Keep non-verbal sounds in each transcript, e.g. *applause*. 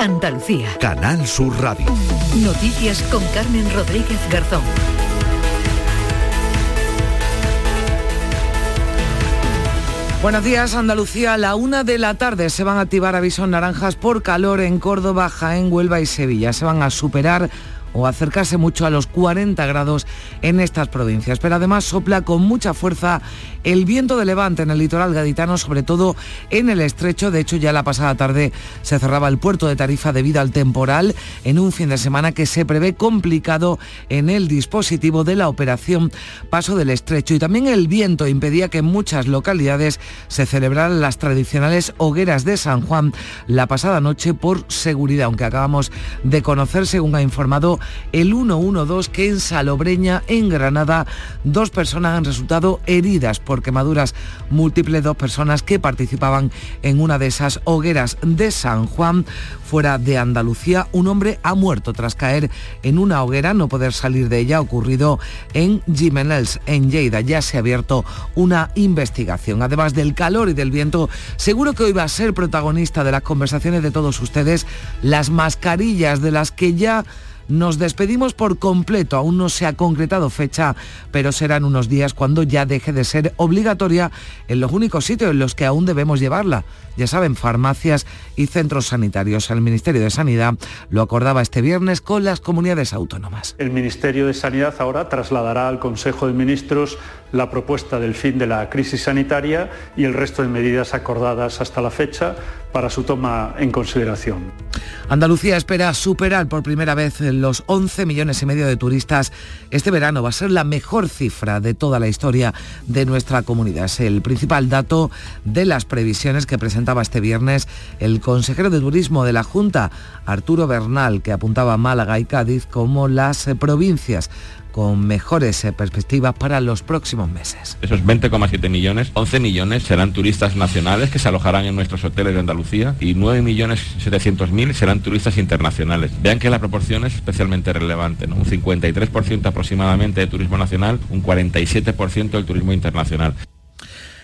Andalucía. Canal Sur Radio. Noticias con Carmen Rodríguez Garzón. Buenos días, Andalucía. A la una de la tarde se van a activar avisos naranjas por calor en Córdoba, Jaén, Huelva y Sevilla. Se van a superar o acercarse mucho a los 40 grados en estas provincias. Pero además sopla con mucha fuerza el viento de levante en el litoral gaditano, sobre todo en el estrecho. De hecho, ya la pasada tarde se cerraba el puerto de Tarifa debido al temporal en un fin de semana que se prevé complicado en el dispositivo de la operación Paso del Estrecho. Y también el viento impedía que en muchas localidades se celebraran las tradicionales hogueras de San Juan la pasada noche por seguridad, aunque acabamos de conocer, según ha informado el 112 que en Salobreña, en Granada, dos personas han resultado heridas por quemaduras múltiples, dos personas que participaban en una de esas hogueras de San Juan, fuera de Andalucía. Un hombre ha muerto tras caer en una hoguera, no poder salir de ella, ocurrido en Jimenez, en Lleida. Ya se ha abierto una investigación. Además del calor y del viento, seguro que hoy va a ser protagonista de las conversaciones de todos ustedes las mascarillas de las que ya nos despedimos por completo, aún no se ha concretado fecha, pero serán unos días cuando ya deje de ser obligatoria en los únicos sitios en los que aún debemos llevarla. Ya saben, farmacias y centros sanitarios. El Ministerio de Sanidad lo acordaba este viernes con las comunidades autónomas. El Ministerio de Sanidad ahora trasladará al Consejo de Ministros la propuesta del fin de la crisis sanitaria y el resto de medidas acordadas hasta la fecha para su toma en consideración. Andalucía espera superar por primera vez los 11 millones y medio de turistas. Este verano va a ser la mejor cifra de toda la historia de nuestra comunidad. Es el principal dato de las previsiones que este viernes el consejero de Turismo de la Junta, Arturo Bernal, que apuntaba a Málaga y Cádiz como las provincias con mejores eh, perspectivas para los próximos meses. Esos 20,7 millones, 11 millones serán turistas nacionales que se alojarán en nuestros hoteles de Andalucía y 9 millones 700 mil serán turistas internacionales. Vean que la proporción es especialmente relevante, un 53% aproximadamente de turismo nacional, un 47% del turismo internacional.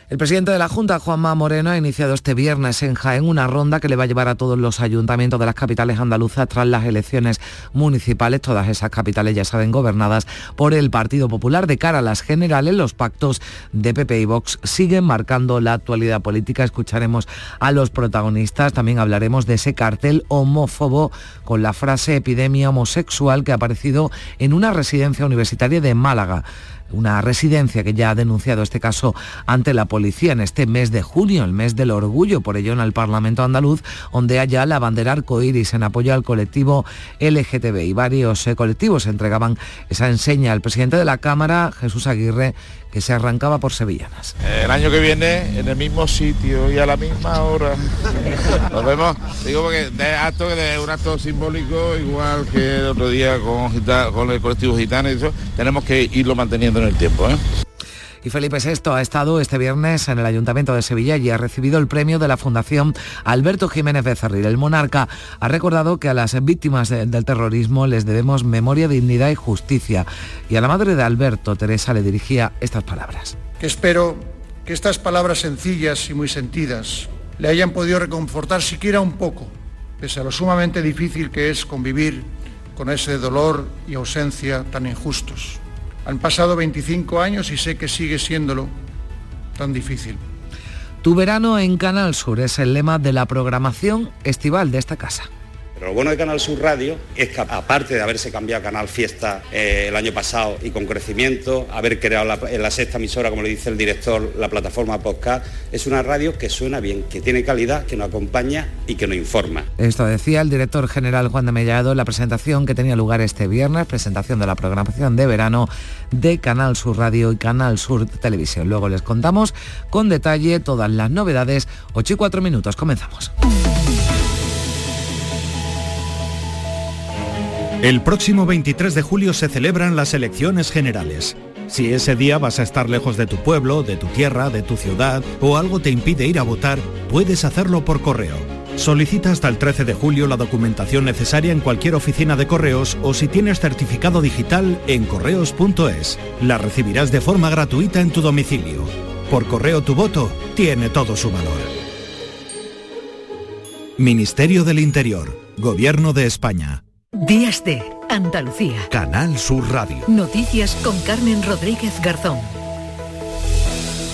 El presidente de la Junta, Juanma Moreno, ha iniciado este viernes en Jaén una ronda que le va a llevar a todos los ayuntamientos de las capitales andaluzas tras las elecciones municipales. Todas esas capitales ya saben gobernadas por el Partido Popular. De cara a las generales, los pactos de PP y Vox siguen marcando la actualidad política. Escucharemos a los protagonistas. También hablaremos de ese cartel homófobo con la frase epidemia homosexual que ha aparecido en una residencia universitaria de Málaga una residencia que ya ha denunciado este caso ante la policía en este mes de junio, el mes del orgullo, por ello en el Parlamento andaluz, donde haya la bandera arcoíris en apoyo al colectivo LGTB y varios eh, colectivos entregaban esa enseña. Al presidente de la Cámara, Jesús Aguirre, que se arrancaba por sevillanas. El año que viene en el mismo sitio y a la misma hora. *laughs* Nos vemos. Digo porque de acto de un acto simbólico igual que el otro día con, con el colectivo gitano y eso, tenemos que irlo manteniendo en el tiempo. ¿eh? Y Felipe VI ha estado este viernes en el Ayuntamiento de Sevilla y ha recibido el premio de la Fundación Alberto Jiménez Becerril. El monarca ha recordado que a las víctimas del terrorismo les debemos memoria, dignidad y justicia. Y a la madre de Alberto, Teresa, le dirigía estas palabras. Que espero que estas palabras sencillas y muy sentidas le hayan podido reconfortar siquiera un poco, pese a lo sumamente difícil que es convivir con ese dolor y ausencia tan injustos. Han pasado 25 años y sé que sigue siéndolo tan difícil. Tu verano en Canal Sur es el lema de la programación estival de esta casa. Pero lo bueno de Canal Sur Radio es que aparte de haberse cambiado Canal Fiesta eh, el año pasado y con crecimiento, haber creado la, en la sexta emisora, como le dice el director, la plataforma podcast, es una radio que suena bien, que tiene calidad, que nos acompaña y que nos informa. Esto decía el director general Juan de Mellado en la presentación que tenía lugar este viernes, presentación de la programación de verano de Canal Sur Radio y Canal Sur Televisión. Luego les contamos con detalle todas las novedades. 8 y 4 minutos, comenzamos. El próximo 23 de julio se celebran las elecciones generales. Si ese día vas a estar lejos de tu pueblo, de tu tierra, de tu ciudad o algo te impide ir a votar, puedes hacerlo por correo. Solicita hasta el 13 de julio la documentación necesaria en cualquier oficina de correos o si tienes certificado digital en correos.es. La recibirás de forma gratuita en tu domicilio. Por correo tu voto tiene todo su valor. Ministerio del Interior Gobierno de España. Días de Andalucía. Canal Sur Radio. Noticias con Carmen Rodríguez Garzón.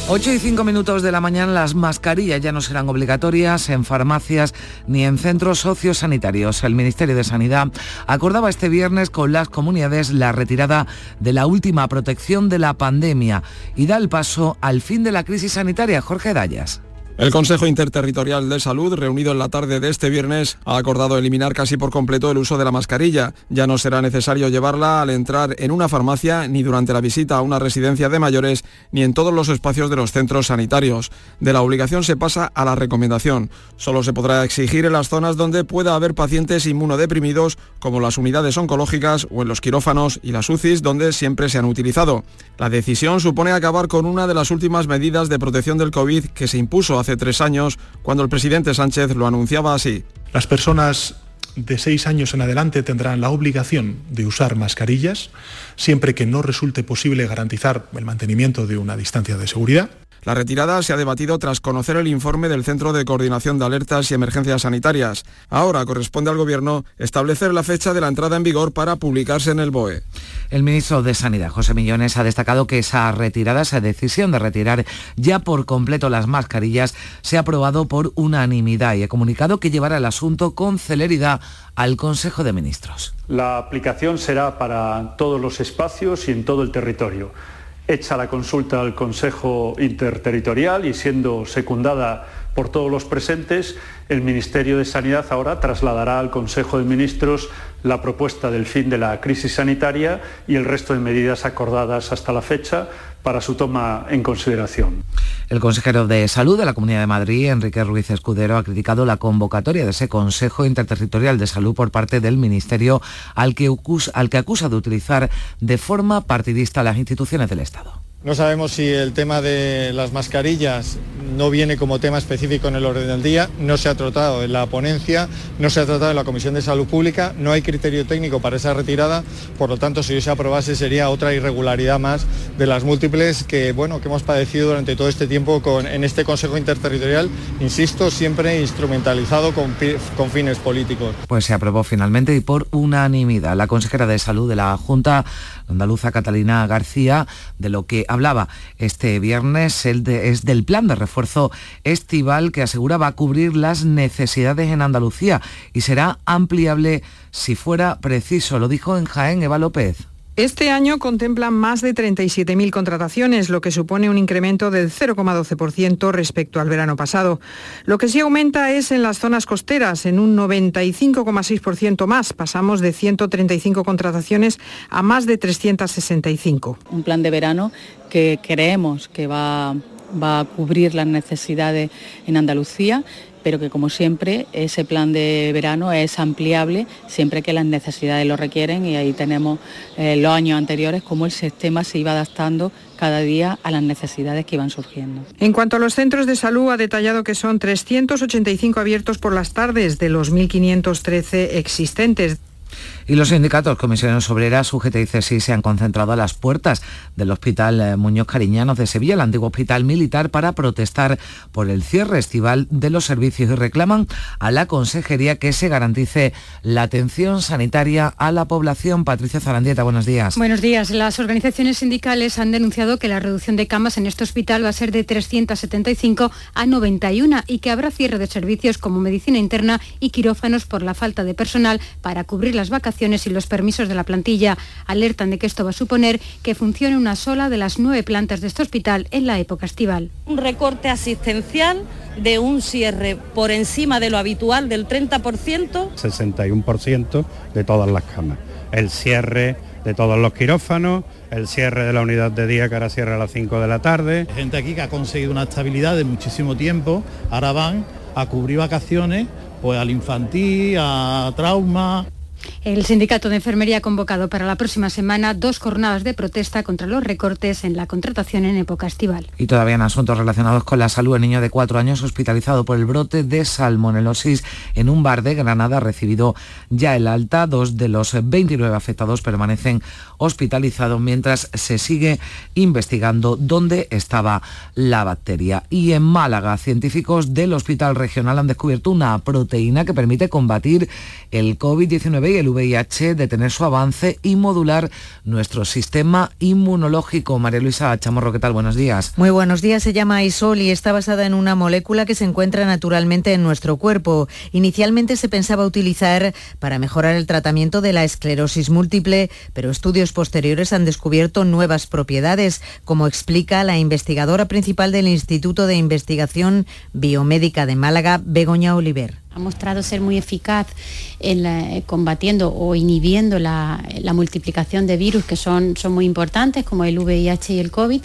8 y 5 minutos de la mañana las mascarillas ya no serán obligatorias en farmacias ni en centros sociosanitarios. El Ministerio de Sanidad acordaba este viernes con las comunidades la retirada de la última protección de la pandemia y da el paso al fin de la crisis sanitaria. Jorge Dayas. El Consejo Interterritorial de Salud, reunido en la tarde de este viernes, ha acordado eliminar casi por completo el uso de la mascarilla. Ya no será necesario llevarla al entrar en una farmacia, ni durante la visita a una residencia de mayores, ni en todos los espacios de los centros sanitarios. De la obligación se pasa a la recomendación. Solo se podrá exigir en las zonas donde pueda haber pacientes inmunodeprimidos, como las unidades oncológicas o en los quirófanos y las UCIs, donde siempre se han utilizado. La decisión supone acabar con una de las últimas medidas de protección del COVID que se impuso hace tres años, cuando el presidente Sánchez lo anunciaba así. Las personas de seis años en adelante tendrán la obligación de usar mascarillas, siempre que no resulte posible garantizar el mantenimiento de una distancia de seguridad. La retirada se ha debatido tras conocer el informe del Centro de Coordinación de Alertas y Emergencias Sanitarias. Ahora corresponde al Gobierno establecer la fecha de la entrada en vigor para publicarse en el BOE. El ministro de Sanidad, José Millones, ha destacado que esa retirada, esa decisión de retirar ya por completo las mascarillas, se ha aprobado por unanimidad y ha comunicado que llevará el asunto con celeridad al Consejo de Ministros. La aplicación será para todos los espacios y en todo el territorio hecha la consulta al Consejo Interterritorial y siendo secundada por todos los presentes, el Ministerio de Sanidad ahora trasladará al Consejo de Ministros la propuesta del fin de la crisis sanitaria y el resto de medidas acordadas hasta la fecha para su toma en consideración. El consejero de Salud de la Comunidad de Madrid, Enrique Ruiz Escudero, ha criticado la convocatoria de ese Consejo Interterritorial de Salud por parte del Ministerio al que, al que acusa de utilizar de forma partidista las instituciones del Estado. No sabemos si el tema de las mascarillas no viene como tema específico en el orden del día, no se ha tratado en la ponencia, no se ha tratado en la Comisión de Salud Pública, no hay criterio técnico para esa retirada, por lo tanto si se aprobase sería otra irregularidad más de las múltiples que, bueno, que hemos padecido durante todo este tiempo con, en este Consejo Interterritorial, insisto, siempre instrumentalizado con, con fines políticos. Pues se aprobó finalmente y por unanimidad. La consejera de Salud de la Junta andaluza Catalina García, de lo que hablaba este viernes es del plan de refuerzo estival que asegura va a cubrir las necesidades en Andalucía y será ampliable si fuera preciso. Lo dijo en Jaén Eva López. Este año contemplan más de 37.000 contrataciones, lo que supone un incremento del 0,12% respecto al verano pasado. Lo que sí aumenta es en las zonas costeras, en un 95,6% más. Pasamos de 135 contrataciones a más de 365. Un plan de verano que creemos que va va a cubrir las necesidades en Andalucía pero que como siempre ese plan de verano es ampliable siempre que las necesidades lo requieren y ahí tenemos eh, los años anteriores como el sistema se iba adaptando cada día a las necesidades que iban surgiendo. En cuanto a los centros de salud, ha detallado que son 385 abiertos por las tardes de los 1.513 existentes. Y los sindicatos comisiones obreras, UGT y CSI se han concentrado a las puertas del Hospital eh, Muñoz Cariñanos de Sevilla, el antiguo hospital militar, para protestar por el cierre estival de los servicios y reclaman a la Consejería que se garantice la atención sanitaria a la población. Patricia Zarandieta, buenos días. Buenos días. Las organizaciones sindicales han denunciado que la reducción de camas en este hospital va a ser de 375 a 91 y que habrá cierre de servicios como medicina interna y quirófanos por la falta de personal para cubrir las vacaciones y los permisos de la plantilla alertan de que esto va a suponer que funcione una sola de las nueve plantas de este hospital en la época estival. Un recorte asistencial de un cierre por encima de lo habitual del 30%. 61% de todas las camas. El cierre de todos los quirófanos, el cierre de la unidad de día que ahora cierra a las 5 de la tarde. Gente aquí que ha conseguido una estabilidad de muchísimo tiempo, ahora van a cubrir vacaciones pues al infantil, a trauma. El sindicato de enfermería ha convocado para la próxima semana dos jornadas de protesta contra los recortes en la contratación en época estival. Y todavía en asuntos relacionados con la salud, el niño de cuatro años hospitalizado por el brote de salmonelosis en un bar de Granada ha recibido ya el alta. Dos de los 29 afectados permanecen hospitalizados mientras se sigue investigando dónde estaba la bacteria. Y en Málaga, científicos del Hospital Regional han descubierto una proteína que permite combatir el COVID-19 el VIH, detener su avance y modular nuestro sistema inmunológico. María Luisa Chamorro, ¿qué tal? Buenos días. Muy buenos días. Se llama ISOL y está basada en una molécula que se encuentra naturalmente en nuestro cuerpo. Inicialmente se pensaba utilizar para mejorar el tratamiento de la esclerosis múltiple, pero estudios posteriores han descubierto nuevas propiedades, como explica la investigadora principal del Instituto de Investigación Biomédica de Málaga, Begoña Oliver. Ha mostrado ser muy eficaz en la, combatiendo o inhibiendo la, la, multiplicación de virus que son, son muy importantes, como el VIH y el COVID.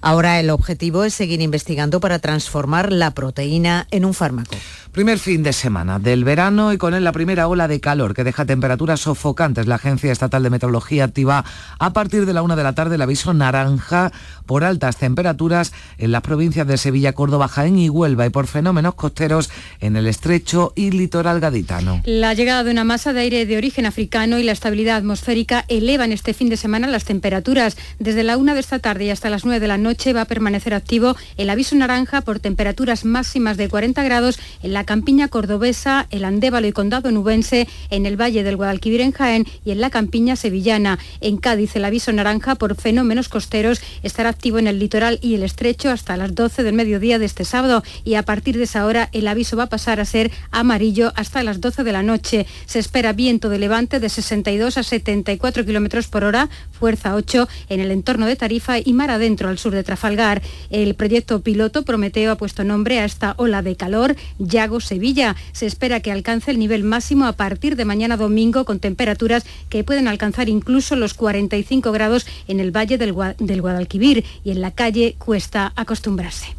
Ahora el objetivo es seguir investigando para transformar la proteína en un fármaco. Primer fin de semana del verano y con él la primera ola de calor que deja temperaturas sofocantes. La Agencia Estatal de Meteorología activa a partir de la una de la tarde el aviso naranja por altas temperaturas en las provincias de Sevilla, Córdoba, Jaén y Huelva y por fenómenos costeros en el estrecho y litoral gaditano. La llegada de una masa de aire de origen africano y la estabilidad atmosférica elevan este fin de semana las temperaturas. Desde la una de esta tarde y hasta las nueve de la noche va a permanecer activo el aviso naranja por temperaturas máximas de 40 grados en la campiña cordobesa, el Andévalo y Condado Nubense, en el Valle del Guadalquivir en Jaén y en la campiña sevillana. En Cádiz el aviso naranja por fenómenos costeros estará activo en el litoral y el estrecho hasta las 12 del mediodía de este sábado y a partir de esa hora el aviso va a pasar a ser amarillo hasta las 12 de la noche. Se espera viento de levante de 62 a 74 kilómetros por hora, fuerza 8 en el entorno de Tarifa y mar adentro al sur de Trafalgar. El proyecto piloto Prometeo ha puesto nombre a esta ola de calor, Yago Sevilla. Se espera que alcance el nivel máximo a partir de mañana domingo con temperaturas que pueden alcanzar incluso los 45 grados en el Valle del, del Guadalquivir y en la calle cuesta acostumbrarse.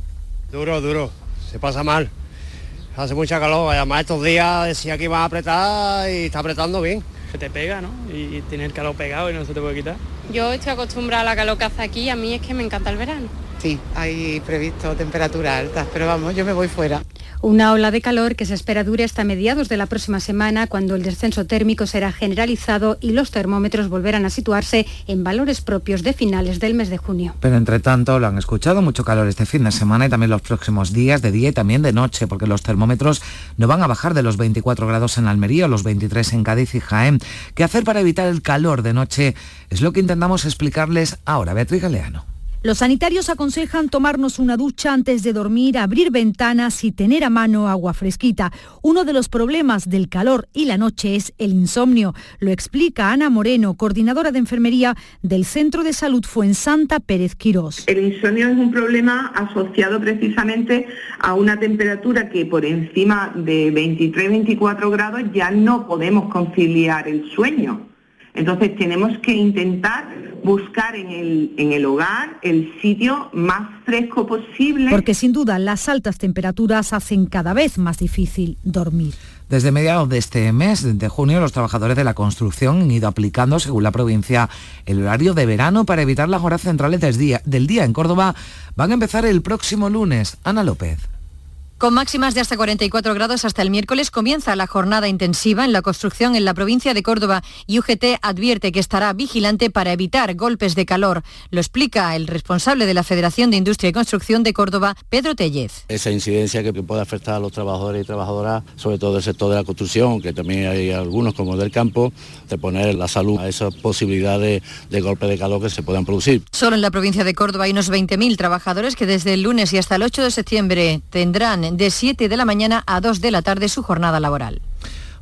Duro, duro, se pasa mal. Hace mucha calor, además estos días decía que iba a apretar y está apretando bien. Se te pega, ¿no? Y tiene el calor pegado y no se te puede quitar. Yo estoy acostumbrada a la calor que hace aquí y a mí es que me encanta el verano. Sí, hay previsto temperaturas altas, pero vamos, yo me voy fuera. Una ola de calor que se espera dure hasta mediados de la próxima semana, cuando el descenso térmico será generalizado y los termómetros volverán a situarse en valores propios de finales del mes de junio. Pero entre tanto, lo han escuchado, mucho calor este fin de semana y también los próximos días de día y también de noche, porque los termómetros no van a bajar de los 24 grados en Almería o los 23 en Cádiz y Jaén. ¿Qué hacer para evitar el calor de noche? Es lo que intentamos explicarles ahora. Beatriz Galeano. Los sanitarios aconsejan tomarnos una ducha antes de dormir, abrir ventanas y tener a mano agua fresquita. Uno de los problemas del calor y la noche es el insomnio. Lo explica Ana Moreno, coordinadora de enfermería del Centro de Salud Fuensanta Pérez Quirós. El insomnio es un problema asociado precisamente a una temperatura que por encima de 23-24 grados ya no podemos conciliar el sueño. Entonces tenemos que intentar buscar en el, en el, hogar el sitio más fresco posible. Porque sin duda las altas temperaturas hacen cada vez más difícil dormir. Desde mediados de este mes de junio, los trabajadores de la construcción han ido aplicando, según la provincia, el horario de verano para evitar las horas centrales del día. Del día en Córdoba van a empezar el próximo lunes. Ana López. Con máximas de hasta 44 grados hasta el miércoles comienza la jornada intensiva en la construcción en la provincia de Córdoba y UGT advierte que estará vigilante para evitar golpes de calor. Lo explica el responsable de la Federación de Industria y Construcción de Córdoba, Pedro Tellez. Esa incidencia que puede afectar a los trabajadores y trabajadoras, sobre todo del sector de la construcción, que también hay algunos como del campo, de poner la salud a esas posibilidades de golpes de calor que se puedan producir. Solo en la provincia de Córdoba hay unos 20.000 trabajadores que desde el lunes y hasta el 8 de septiembre tendrán de 7 de la mañana a 2 de la tarde su jornada laboral.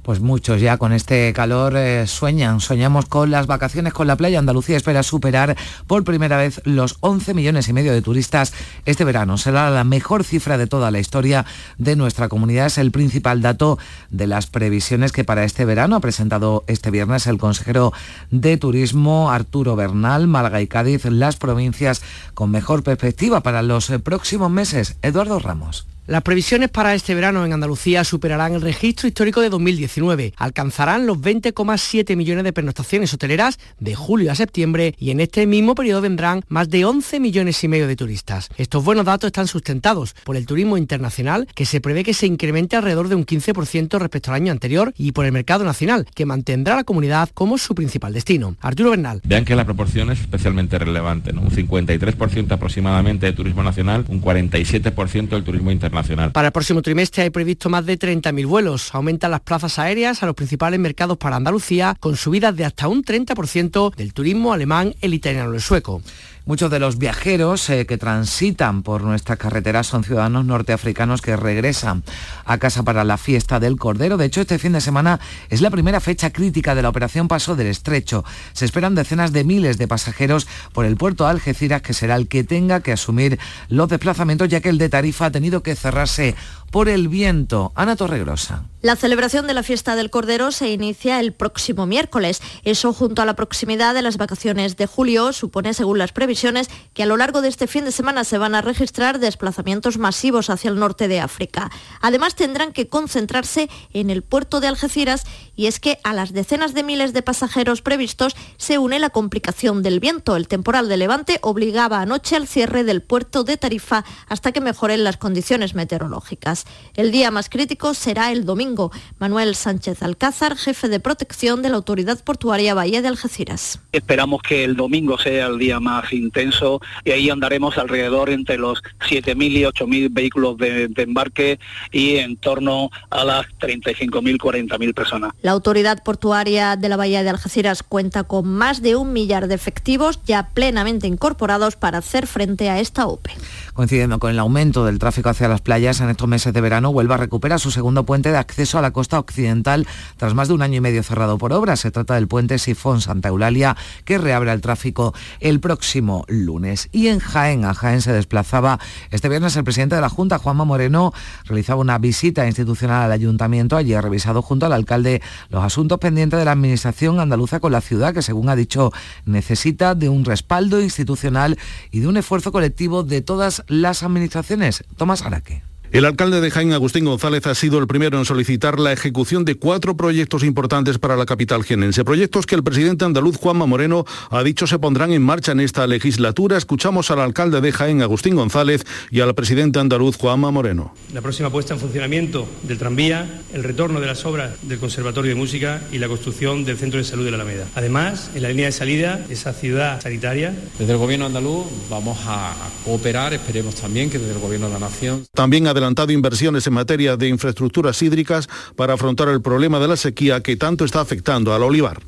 Pues muchos ya con este calor eh, sueñan, soñamos con las vacaciones con la playa. Andalucía espera superar por primera vez los 11 millones y medio de turistas este verano. Será la mejor cifra de toda la historia de nuestra comunidad. Es el principal dato de las previsiones que para este verano ha presentado este viernes el consejero de Turismo Arturo Bernal, Málaga y Cádiz, las provincias con mejor perspectiva para los próximos meses. Eduardo Ramos. Las previsiones para este verano en Andalucía superarán el registro histórico de 2019. Alcanzarán los 20,7 millones de pernoctaciones hoteleras de julio a septiembre y en este mismo periodo vendrán más de 11 millones y medio de turistas. Estos buenos datos están sustentados por el turismo internacional, que se prevé que se incremente alrededor de un 15% respecto al año anterior, y por el mercado nacional, que mantendrá la comunidad como su principal destino. Arturo Bernal. Vean que la proporción es especialmente relevante, un 53% aproximadamente de turismo nacional, un 47% del turismo internacional para el próximo trimestre hay previsto más de 30.000 vuelos. Aumentan las plazas aéreas a los principales mercados para Andalucía, con subidas de hasta un 30% del turismo alemán, el italiano y el sueco. Muchos de los viajeros eh, que transitan por nuestras carreteras son ciudadanos norteafricanos que regresan a casa para la fiesta del Cordero. De hecho, este fin de semana es la primera fecha crítica de la operación Paso del Estrecho. Se esperan decenas de miles de pasajeros por el puerto de Algeciras, que será el que tenga que asumir los desplazamientos, ya que el de Tarifa ha tenido que cerrarse por el viento. Ana Torregrosa. La celebración de la fiesta del Cordero se inicia el próximo miércoles. Eso, junto a la proximidad de las vacaciones de julio, supone, según las previsiones, que a lo largo de este fin de semana se van a registrar desplazamientos masivos hacia el norte de África. Además, tendrán que concentrarse en el puerto de Algeciras y es que a las decenas de miles de pasajeros previstos se une la complicación del viento. El temporal de Levante obligaba anoche al cierre del puerto de Tarifa hasta que mejoren las condiciones meteorológicas. El día más crítico será el domingo. Manuel Sánchez Alcázar, jefe de protección de la Autoridad Portuaria Bahía de Algeciras. Esperamos que el domingo sea el día más intenso y ahí andaremos alrededor entre los 7.000 y 8.000 vehículos de, de embarque y en torno a las 35.000, 40.000 personas. La Autoridad Portuaria de la Bahía de Algeciras cuenta con más de un millar de efectivos ya plenamente incorporados para hacer frente a esta OPE. Coincidiendo con el aumento del tráfico hacia las playas en estos meses de verano, Huelva recupera su segundo puente de acceso a la costa occidental tras más de un año y medio cerrado por obras. Se trata del puente Sifón Santa Eulalia, que reabre el tráfico el próximo lunes. Y en Jaén, a Jaén se desplazaba este viernes el presidente de la Junta, Juanma Moreno, realizaba una visita institucional al ayuntamiento. Allí ha revisado junto al alcalde los asuntos pendientes de la administración andaluza con la ciudad, que según ha dicho necesita de un respaldo institucional y de un esfuerzo colectivo de todas las administraciones. Tomás Araque. El alcalde de Jaén, Agustín González, ha sido el primero en solicitar la ejecución de cuatro proyectos importantes para la capital jienense. Proyectos que el presidente andaluz Juanma Moreno ha dicho se pondrán en marcha en esta legislatura. Escuchamos al alcalde de Jaén, Agustín González, y al presidente andaluz Juanma Moreno. La próxima puesta en funcionamiento del tranvía, el retorno de las obras del Conservatorio de Música y la construcción del Centro de Salud de la Alameda. Además, en la línea de salida, esa ciudad sanitaria. Desde el Gobierno andaluz vamos a cooperar, esperemos también que desde el Gobierno de la Nación. También adelantado inversiones en materia de infraestructuras hídricas para afrontar el problema de la sequía que tanto está afectando al olivar.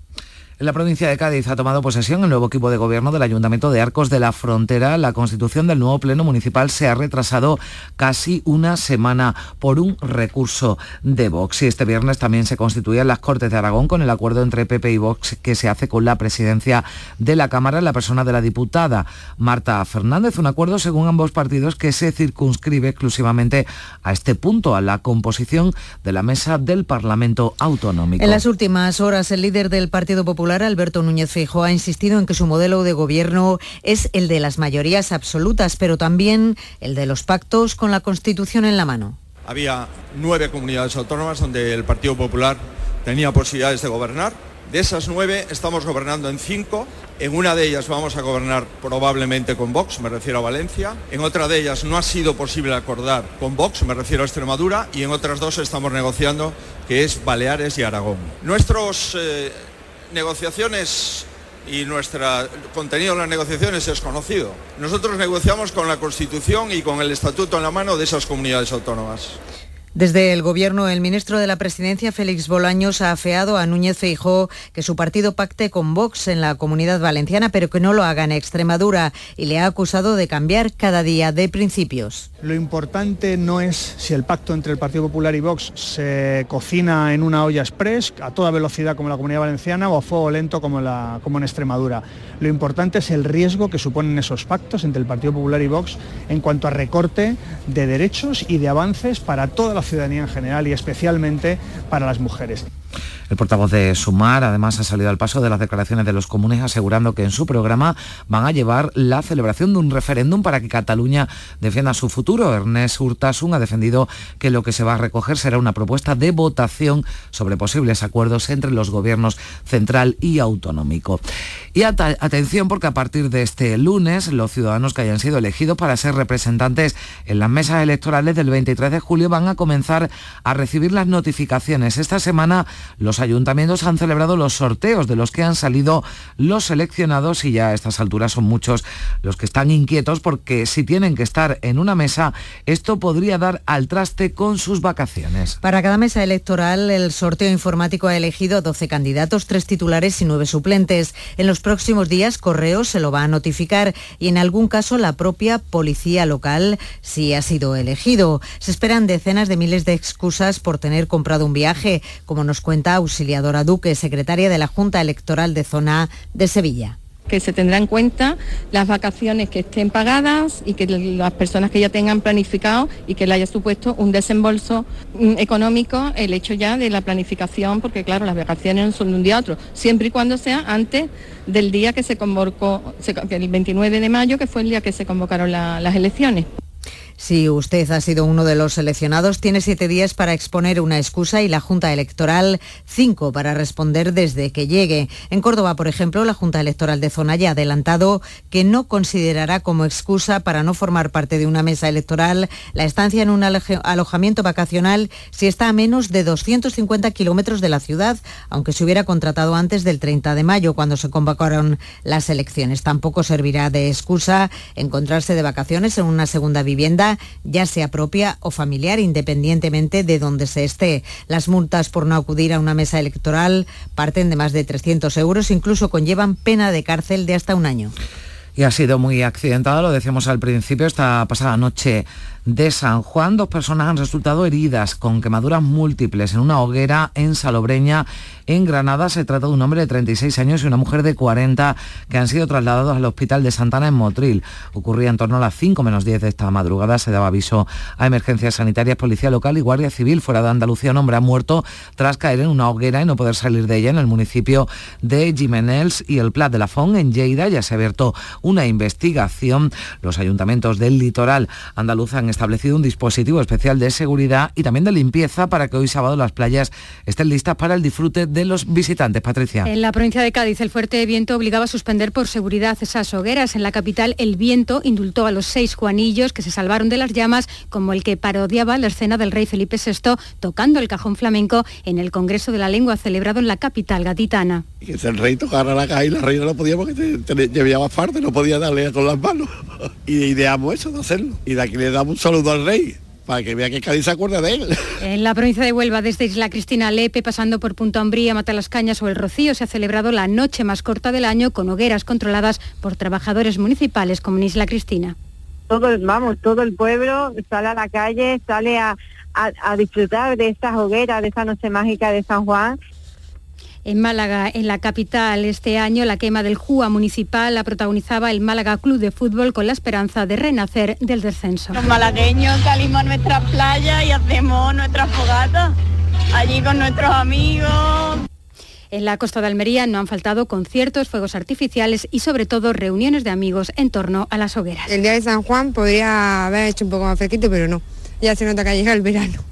En la provincia de Cádiz ha tomado posesión el nuevo equipo de gobierno del Ayuntamiento de Arcos de la Frontera. La constitución del nuevo Pleno Municipal se ha retrasado casi una semana por un recurso de Vox. Y este viernes también se constituían las Cortes de Aragón con el acuerdo entre PP y Vox que se hace con la presidencia de la Cámara en la persona de la diputada Marta Fernández. Un acuerdo, según ambos partidos, que se circunscribe exclusivamente a este punto, a la composición de la mesa del Parlamento Autonómico. En las últimas horas, el líder del Partido Popular Alberto Núñez Feijóo, ha insistido en que su modelo de gobierno es el de las mayorías absolutas, pero también el de los pactos con la Constitución en la mano. Había nueve comunidades autónomas donde el Partido Popular tenía posibilidades de gobernar. De esas nueve estamos gobernando en cinco. En una de ellas vamos a gobernar probablemente con Vox, me refiero a Valencia. En otra de ellas no ha sido posible acordar con Vox, me refiero a Extremadura. Y en otras dos estamos negociando, que es Baleares y Aragón. Nuestros eh, negociaciones y nuestro contenido de las negociaciones es conocido. Nosotros negociamos con la Constitución y con el Estatuto en la mano de esas comunidades autónomas. Desde el Gobierno, el ministro de la Presidencia, Félix Bolaños, ha afeado a Núñez Feijó que su partido pacte con Vox en la comunidad valenciana, pero que no lo haga en Extremadura, y le ha acusado de cambiar cada día de principios. Lo importante no es si el pacto entre el Partido Popular y Vox se cocina en una olla express, a toda velocidad como la comunidad valenciana, o a fuego lento como, en Extremadura. Lo importante es el riesgo que suponen esos pactos entre el Partido Popular y Vox en cuanto a recorte de derechos y de avances para todas la ciudadanía en general y especialmente para las mujeres. El portavoz de Sumar además ha salido al paso de las declaraciones de los comunes asegurando que en su programa van a llevar la celebración de un referéndum para que Cataluña defienda su futuro. Ernest Urtasun ha defendido que lo que se va a recoger será una propuesta de votación sobre posibles acuerdos entre los gobiernos central y autonómico. Y atención porque a partir de este lunes los ciudadanos que hayan sido elegidos para ser representantes en las mesas electorales del 23 de julio van a comenzar a recibir las notificaciones. Esta semana los ayuntamientos han celebrado los sorteos de los que han salido los seleccionados y ya a estas alturas son muchos los que están inquietos porque si tienen que estar en una mesa, esto podría dar al traste con sus vacaciones. Para cada mesa electoral, el sorteo informático ha elegido 12 candidatos, 3 titulares y 9 suplentes. En los próximos días, Correos se lo va a notificar y en algún caso la propia policía local si ha sido elegido. Se esperan decenas de miles de excusas por tener comprado un viaje, como nos cuenta Auxiliadora Duque, secretaria de la Junta Electoral de Zona de Sevilla que se tendrá en cuenta las vacaciones que estén pagadas y que las personas que ya tengan planificado y que le haya supuesto un desembolso mm, económico el hecho ya de la planificación, porque claro, las vacaciones no son de un día a otro, siempre y cuando sea antes del día que se convocó, el 29 de mayo, que fue el día que se convocaron las elecciones. Si usted ha sido uno de los seleccionados, tiene siete días para exponer una excusa y la Junta Electoral cinco para responder desde que llegue. En Córdoba, por ejemplo, la Junta Electoral de Zona ya ha adelantado que no considerará como excusa para no formar parte de una mesa electoral la estancia en un alojamiento vacacional si está a menos de 250 kilómetros de la ciudad, aunque se hubiera contratado antes del 30 de mayo, cuando se convocaron las elecciones. Tampoco servirá de excusa encontrarse de vacaciones en una segunda vivienda ya sea propia o familiar, independientemente de donde se esté. Las multas por no acudir a una mesa electoral parten de más de 300 euros, incluso conllevan pena de cárcel de hasta un año. Y ha sido muy accidentado, lo decíamos al principio, esta pasada noche de San Juan. Dos personas han resultado heridas con quemaduras múltiples en una hoguera en Salobreña, en Granada. Se trata de un hombre de 36 años y una mujer de 40 que han sido trasladados al hospital de Santana en Motril. Ocurría en torno a las 5 menos 10 de esta madrugada. Se daba aviso a emergencias sanitarias, policía local y guardia civil. Fuera de Andalucía, un hombre ha muerto tras caer en una hoguera y no poder salir de ella en el municipio de Jimenels y el Plat de la Fon, en Lleida. Ya se ha abierto una investigación. Los ayuntamientos del litoral andaluz han establecido un dispositivo especial de seguridad y también de limpieza para que hoy sábado las playas estén listas para el disfrute de los visitantes. Patricia. En la provincia de Cádiz, el fuerte viento obligaba a suspender por seguridad esas hogueras. En la capital, el viento indultó a los seis juanillos que se salvaron de las llamas, como el que parodiaba la escena del rey Felipe VI tocando el cajón flamenco en el Congreso de la Lengua celebrado en la capital gaditana. Y que el rey tocara la caja y la reina no podía porque llevaba parte, no podía darle con las manos. *laughs* Y ideamos eso de hacerlo. Y de aquí le damos saludo al rey para que vea que Cádiz se acuerda de él. En la provincia de Huelva, desde Isla Cristina Lepe, pasando por Punta Umbría, Cañas o El Rocío, se ha celebrado la noche más corta del año con hogueras controladas por trabajadores municipales como en Isla Cristina. Todo, vamos, todo el pueblo sale a la calle, sale a, a disfrutar de estas hogueras, de esta noche mágica de San Juan en Málaga, en la capital, este año la quema del JUA municipal la protagonizaba el Málaga Club de Fútbol con la esperanza de renacer del descenso. Los malagueños salimos a nuestras playas y hacemos nuestras fogatas allí con nuestros amigos. En la costa de Almería no han faltado conciertos, fuegos artificiales y sobre todo reuniones de amigos en torno a las hogueras. El día de San Juan podría haber hecho un poco más fresquito, pero no. Ya se nota que ha llegado el verano.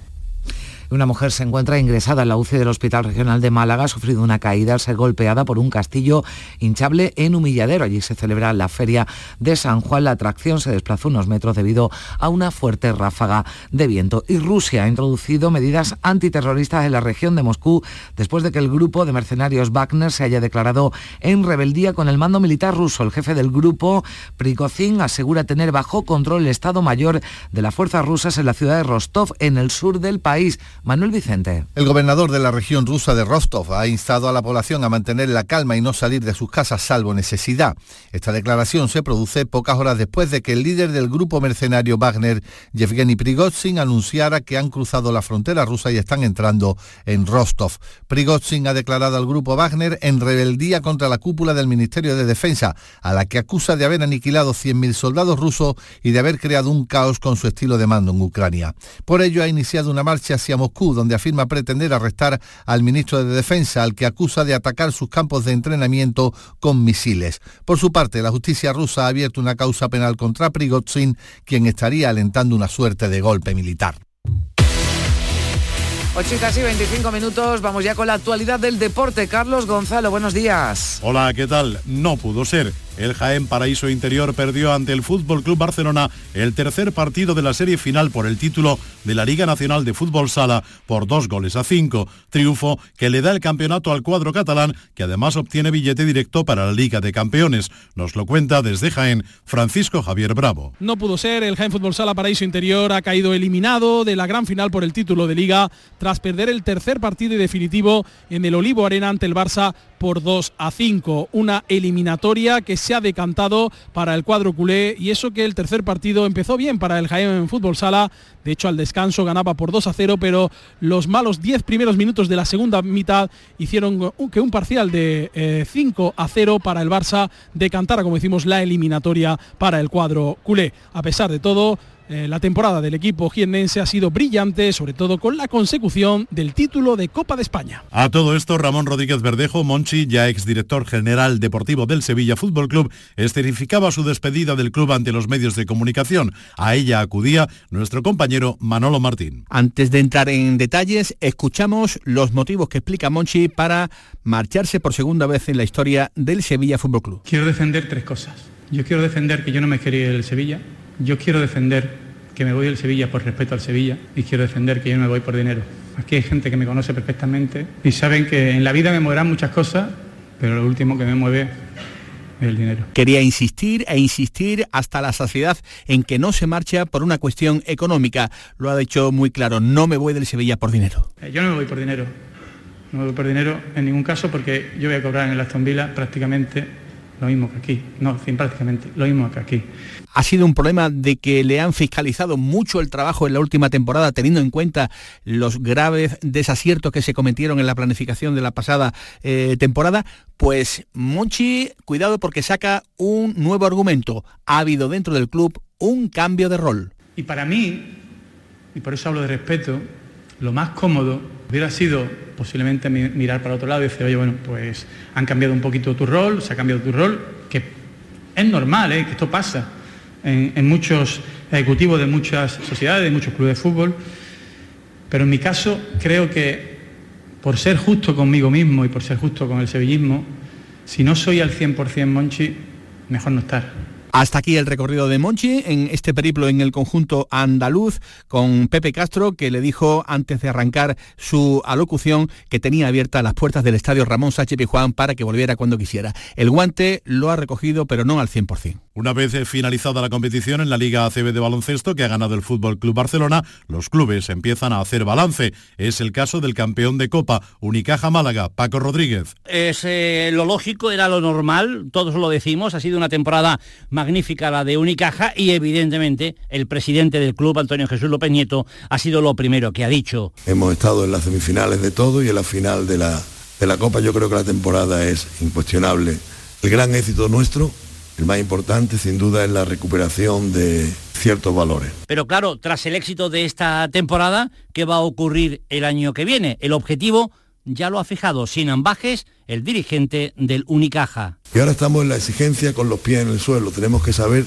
Una mujer se encuentra ingresada en la UCI del Hospital Regional de Málaga. Ha sufrido una caída al ser golpeada por un castillo hinchable en Humilladero. Allí se celebra la feria de San Juan. La atracción se desplazó unos metros debido a una fuerte ráfaga de viento. Y Rusia ha introducido medidas antiterroristas en la región de Moscú después de que el grupo de mercenarios Wagner se haya declarado en rebeldía con el mando militar ruso. El jefe del grupo, Prigozhin, asegura tener bajo control el Estado Mayor de las fuerzas rusas en la ciudad de Rostov, en el sur del país. Manuel Vicente. El gobernador de la región rusa de Rostov ha instado a la población a mantener la calma y no salir de sus casas salvo necesidad. Esta declaración se produce pocas horas después de que el líder del grupo mercenario Wagner, Yevgeny Prigozhin, anunciara que han cruzado la frontera rusa y están entrando en Rostov. Prigozhin ha declarado al grupo Wagner en rebeldía contra la cúpula del Ministerio de Defensa, a la que acusa de haber aniquilado 100.000 soldados rusos y de haber creado un caos con su estilo de mando en Ucrania. Por ello ha iniciado una marcha hacia Moscú donde afirma pretender arrestar al ministro de Defensa, al que acusa de atacar sus campos de entrenamiento con misiles. Por su parte, la justicia rusa ha abierto una causa penal contra Prigozhin, quien estaría alentando una suerte de golpe militar. 8 y casi 25 minutos, vamos ya con la actualidad del deporte. Carlos Gonzalo, buenos días. Hola, ¿qué tal? No pudo ser. El Jaén Paraíso Interior perdió ante el Fútbol Club Barcelona el tercer partido de la serie final por el título de la Liga Nacional de Fútbol Sala por dos goles a cinco. Triunfo que le da el campeonato al cuadro catalán, que además obtiene billete directo para la Liga de Campeones. Nos lo cuenta desde Jaén Francisco Javier Bravo. No pudo ser, el Jaén Fútbol Sala Paraíso Interior ha caído eliminado de la gran final por el título de Liga tras perder el tercer partido y definitivo en el Olivo Arena ante el Barça por 2 a 5. Una eliminatoria que se ha decantado para el cuadro culé y eso que el tercer partido empezó bien para el Jaén Fútbol Sala. De hecho, al descanso ganaba por 2 a 0, pero los malos 10 primeros minutos de la segunda mitad hicieron que un parcial de 5 eh, a 0 para el Barça decantara, como decimos, la eliminatoria para el cuadro culé. A pesar de todo, eh, la temporada del equipo jiennense ha sido brillante, sobre todo con la consecución del título de Copa de España. A todo esto, Ramón Rodríguez Verdejo, Monchi, ya exdirector general deportivo del Sevilla Fútbol Club, esterificaba su despedida del club ante los medios de comunicación. A ella acudía nuestro compañero Manolo Martín. Antes de entrar en detalles, escuchamos los motivos que explica Monchi para marcharse por segunda vez en la historia del Sevilla Fútbol Club. Quiero defender tres cosas. Yo quiero defender que yo no me quería el Sevilla yo quiero defender que me voy del Sevilla por respeto al Sevilla y quiero defender que yo no me voy por dinero. Aquí hay gente que me conoce perfectamente y saben que en la vida me moverán muchas cosas, pero lo último que me mueve es el dinero. Quería insistir e insistir hasta la saciedad en que no se marcha por una cuestión económica. Lo ha dicho muy claro, no me voy del Sevilla por dinero. Eh, yo no me voy por dinero. No me voy por dinero en ningún caso porque yo voy a cobrar en el Aston Villa prácticamente lo mismo que aquí, no, prácticamente lo mismo que aquí. Ha sido un problema de que le han fiscalizado mucho el trabajo en la última temporada, teniendo en cuenta los graves desaciertos que se cometieron en la planificación de la pasada eh, temporada. Pues Monchi, cuidado porque saca un nuevo argumento. Ha habido dentro del club un cambio de rol. Y para mí, y por eso hablo de respeto, lo más cómodo hubiera sido posiblemente mirar para otro lado y decir, oye, bueno, pues han cambiado un poquito tu rol, se ha cambiado tu rol, que es normal, ¿eh? que esto pasa en, muchos ejecutivos de muchas sociedades, de muchos clubes de fútbol, pero en mi caso creo que por ser justo conmigo mismo y por ser justo con el sevillismo, si no soy al 100% Monchi, mejor no estar. Hasta aquí el recorrido de Monchi en este periplo en el conjunto andaluz con Pepe Castro que le dijo antes de arrancar su alocución que tenía abiertas las puertas del estadio Ramón Sánchez Juan para que volviera cuando quisiera. El guante lo ha recogido pero no al 100%. Una vez finalizada la competición en la Liga ACB de baloncesto que ha ganado el Fútbol Club Barcelona, los clubes empiezan a hacer balance. Es el caso del campeón de Copa, Unicaja Málaga, Paco Rodríguez. Es eh, lo lógico, era lo normal, todos lo decimos, ha sido una temporada magnífica la de Unicaja y evidentemente el presidente del club, Antonio Jesús López Nieto, ha sido lo primero que ha dicho. Hemos estado en las semifinales de todo y en la final de la, de la Copa yo creo que la temporada es incuestionable. El gran éxito nuestro el más importante sin duda es la recuperación de ciertos valores. Pero claro, tras el éxito de esta temporada, ¿qué va a ocurrir el año que viene? El objetivo ya lo ha fijado sin ambajes el dirigente del Unicaja. Y ahora estamos en la exigencia con los pies en el suelo. Tenemos que saber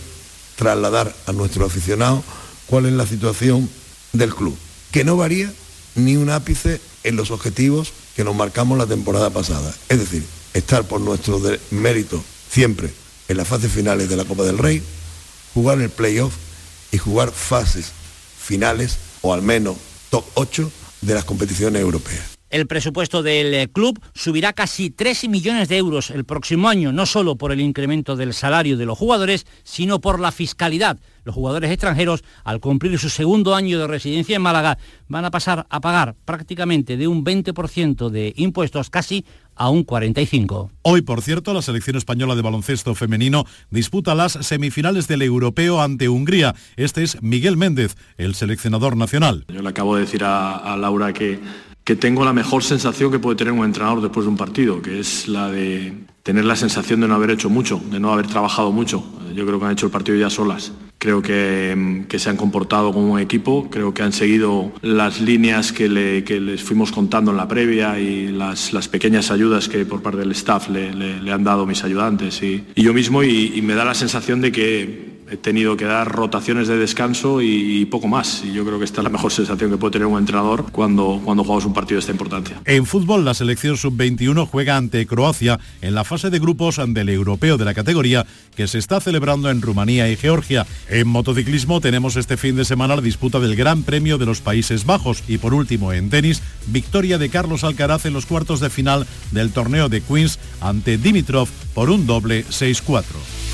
trasladar a nuestros aficionados cuál es la situación del club, que no varía ni un ápice en los objetivos que nos marcamos la temporada pasada. Es decir, estar por nuestro mérito siempre en las fases finales de la Copa del Rey, jugar el playoff y jugar fases finales o al menos top 8 de las competiciones europeas. El presupuesto del eh, club subirá casi 3 millones de euros el próximo año, no solo por el incremento del salario de los jugadores, sino por la fiscalidad. Los jugadores extranjeros, al cumplir su segundo año de residencia en Málaga, van a pasar a pagar prácticamente de un 20% de impuestos casi a un 45. Hoy, por cierto, la selección española de baloncesto femenino disputa las semifinales del europeo ante Hungría. Este es Miguel Méndez, el seleccionador nacional. Yo le acabo de decir a, a Laura que que tengo la mejor sensación que puede tener un entrenador después de un partido, que es la de tener la sensación de no haber hecho mucho, de no haber trabajado mucho. Yo creo que han hecho el partido ya solas. Creo que, que se han comportado como un equipo, creo que han seguido las líneas que, le, que les fuimos contando en la previa y las, pequeñas ayudas que por parte del staff le, han dado mis ayudantes y, yo mismo y me da la sensación de que he tenido que dar rotaciones de descanso y, poco más. Y yo creo que esta es la mejor sensación que puede tener un entrenador cuando, cuando jugamos un partido de esta importancia. En fútbol, la selección sub-21 juega ante Croacia en la fase de grupos del europeo de la categoría que se está celebrando en Rumanía y Georgia. En motociclismo tenemos este fin de semana la disputa del Gran Premio de los Países Bajos. Y por último, en tenis, victoria de Carlos Alcaraz en los cuartos de final del torneo de Queens ante Dimitrov por un doble 6-4.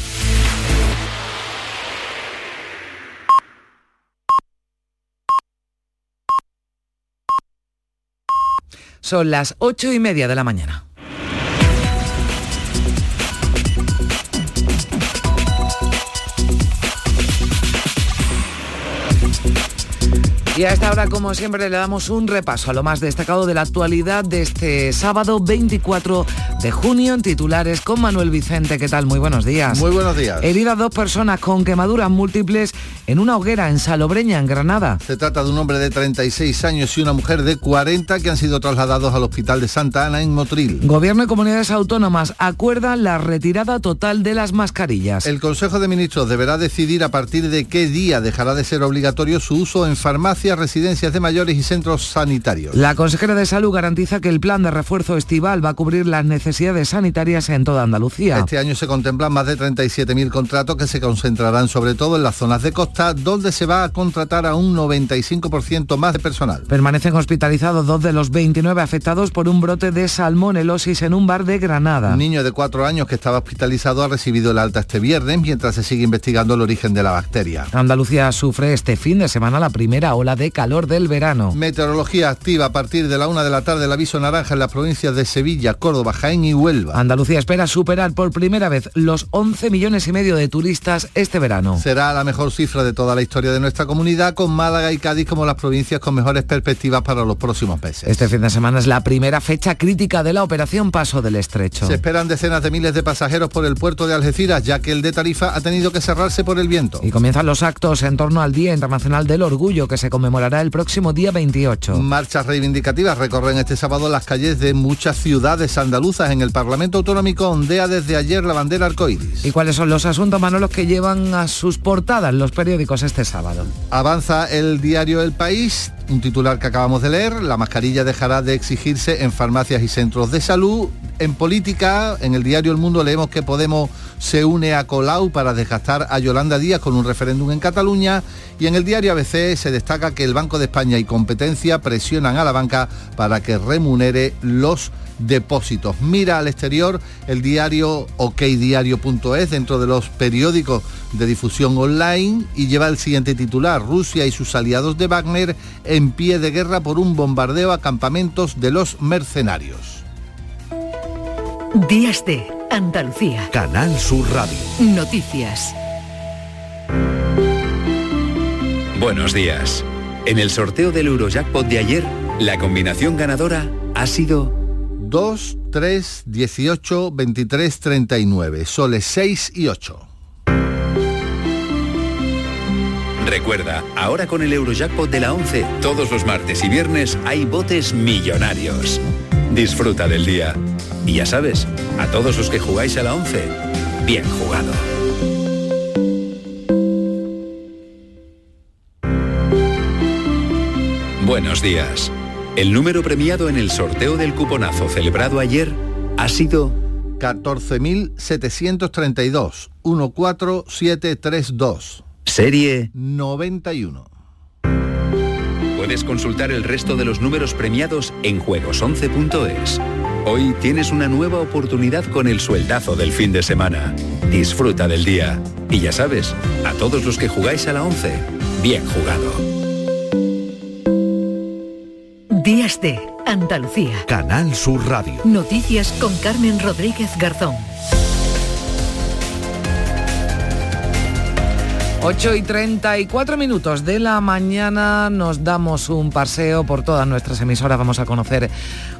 Son las ocho y media de la mañana. Y a esta hora, como siempre, le damos un repaso a lo más destacado de la actualidad de este sábado 24 de junio en titulares con Manuel Vicente. ¿Qué tal? Muy buenos días. Muy buenos días. Heridas dos personas con quemaduras múltiples en una hoguera en Salobreña, en Granada. Se trata de un hombre de 36 años y una mujer de 40 que han sido trasladados al hospital de Santa Ana en Motril. Gobierno y comunidades autónomas acuerdan la retirada total de las mascarillas. El Consejo de Ministros deberá decidir a partir de qué día dejará de ser obligatorio su uso en farmacias, residencias de mayores y centros sanitarios. La consejera de Salud garantiza que el plan de refuerzo estival va a cubrir las necesidades sanitarias en toda Andalucía. Este año se contemplan más de 37.000 contratos que se concentrarán sobre todo en las zonas de costa, donde se va a contratar a un 95% más de personal. Permanecen hospitalizados dos de los 29 afectados por un brote de salmonelosis en un bar de Granada. Un niño de cuatro años que estaba hospitalizado ha recibido el alta este viernes mientras se sigue investigando el origen de la bacteria. Andalucía sufre este fin de semana la primera ola de calor del verano. Meteorología activa a partir de la una de la tarde el aviso naranja en las provincias de Sevilla, Córdoba, Jaén y Huelva. Andalucía espera superar por primera vez los 11 millones y medio de turistas este verano. Será la mejor cifra de toda la historia de nuestra comunidad, con Málaga y Cádiz como las provincias con mejores perspectivas para los próximos meses. Este fin de semana es la primera fecha crítica de la operación Paso del Estrecho. Se esperan decenas de miles de pasajeros por el puerto de Algeciras, ya que el de Tarifa ha tenido que cerrarse por el viento. Y comienzan los actos en torno al Día Internacional del Orgullo, que se conmemorará el próximo día 28. Marchas reivindicativas recorren este sábado las calles de muchas ciudades andaluzas. En el Parlamento Autonómico ondea desde ayer la bandera arcoíris. ¿Y cuáles son los asuntos, Manolos, que llevan a sus portadas los periódicos este sábado? Avanza el diario El País, un titular que acabamos de leer. La mascarilla dejará de exigirse en farmacias y centros de salud. En política, en el diario El Mundo leemos que Podemos se une a Colau para desgastar a Yolanda Díaz con un referéndum en Cataluña. Y en el diario ABC se destaca que el Banco de España y Competencia presionan a la banca para que remunere los depósitos. Mira al exterior el diario okdiario.es dentro de los periódicos de difusión online y lleva el siguiente titular. Rusia y sus aliados de Wagner en pie de guerra por un bombardeo a campamentos de los mercenarios. Días de Andalucía. Canal Sur Radio. Noticias. Buenos días. En el sorteo del Eurojackpot de ayer, la combinación ganadora ha sido 2, 3, 18, 23, 39. Soles 6 y 8. Recuerda, ahora con el Eurojackpot de la 11, todos los martes y viernes hay botes millonarios. Disfruta del día. Y ya sabes, a todos los que jugáis a la 11, bien jugado. Buenos días. El número premiado en el sorteo del cuponazo celebrado ayer ha sido 14.732 14732. Serie 91. Puedes consultar el resto de los números premiados en juegos11.es. Hoy tienes una nueva oportunidad con el sueldazo del fin de semana. Disfruta del día. Y ya sabes, a todos los que jugáis a la 11, bien jugado. Días de Andalucía. Canal Sur Radio. Noticias con Carmen Rodríguez Garzón. 8 y 34 minutos de la mañana nos damos un paseo por todas nuestras emisoras. Vamos a conocer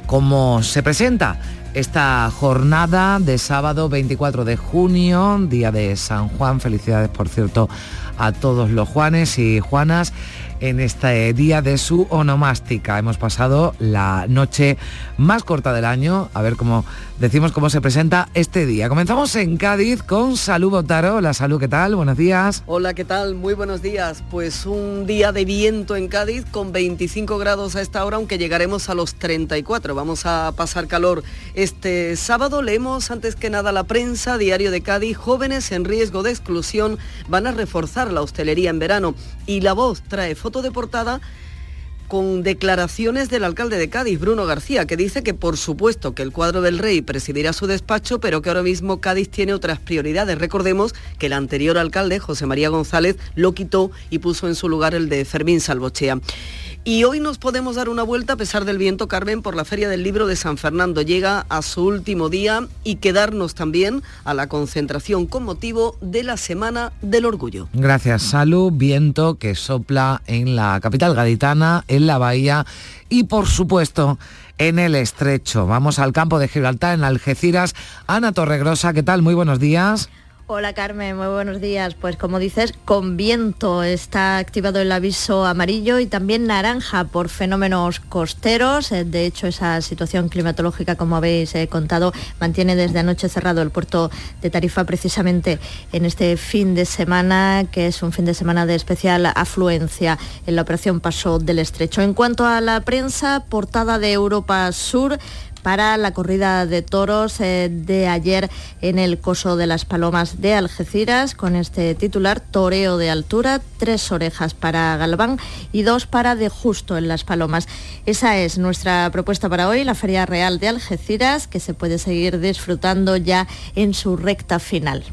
cómo se presenta esta jornada de sábado 24 de junio, día de San Juan. Felicidades, por cierto, a todos los Juanes y Juanas en este día de su onomástica. Hemos pasado la noche más corta del año, a ver cómo decimos cómo se presenta este día. Comenzamos en Cádiz con Salud Botaro. La Salud, ¿qué tal? Buenos días. Hola, ¿qué tal? Muy buenos días. Pues un día de viento en Cádiz con 25 grados a esta hora, aunque llegaremos a los 34. Vamos a pasar calor este sábado. Leemos antes que nada la prensa, Diario de Cádiz, jóvenes en riesgo de exclusión van a reforzar la hostelería en verano. Y La Voz trae foto de portada con declaraciones del alcalde de Cádiz, Bruno García, que dice que por supuesto que el cuadro del rey presidirá su despacho, pero que ahora mismo Cádiz tiene otras prioridades. Recordemos que el anterior alcalde, José María González, lo quitó y puso en su lugar el de Fermín Salvochea. Y hoy nos podemos dar una vuelta, a pesar del viento, Carmen, por la Feria del Libro de San Fernando. Llega a su último día y quedarnos también a la concentración con motivo de la Semana del Orgullo. Gracias, Salud. Viento que sopla en la capital gaditana, en la bahía y, por supuesto, en el estrecho. Vamos al campo de Gibraltar, en Algeciras. Ana Torregrosa, ¿qué tal? Muy buenos días. Hola Carmen, muy buenos días. Pues como dices, con viento está activado el aviso amarillo y también naranja por fenómenos costeros. Eh, de hecho, esa situación climatológica, como habéis eh, contado, mantiene desde anoche cerrado el puerto de Tarifa precisamente en este fin de semana, que es un fin de semana de especial afluencia en la operación Paso del Estrecho. En cuanto a la prensa, portada de Europa Sur, para la corrida de toros eh, de ayer en el Coso de las Palomas de Algeciras, con este titular, Toreo de altura, tres orejas para Galván y dos para De Justo en las Palomas. Esa es nuestra propuesta para hoy, la Feria Real de Algeciras, que se puede seguir disfrutando ya en su recta final.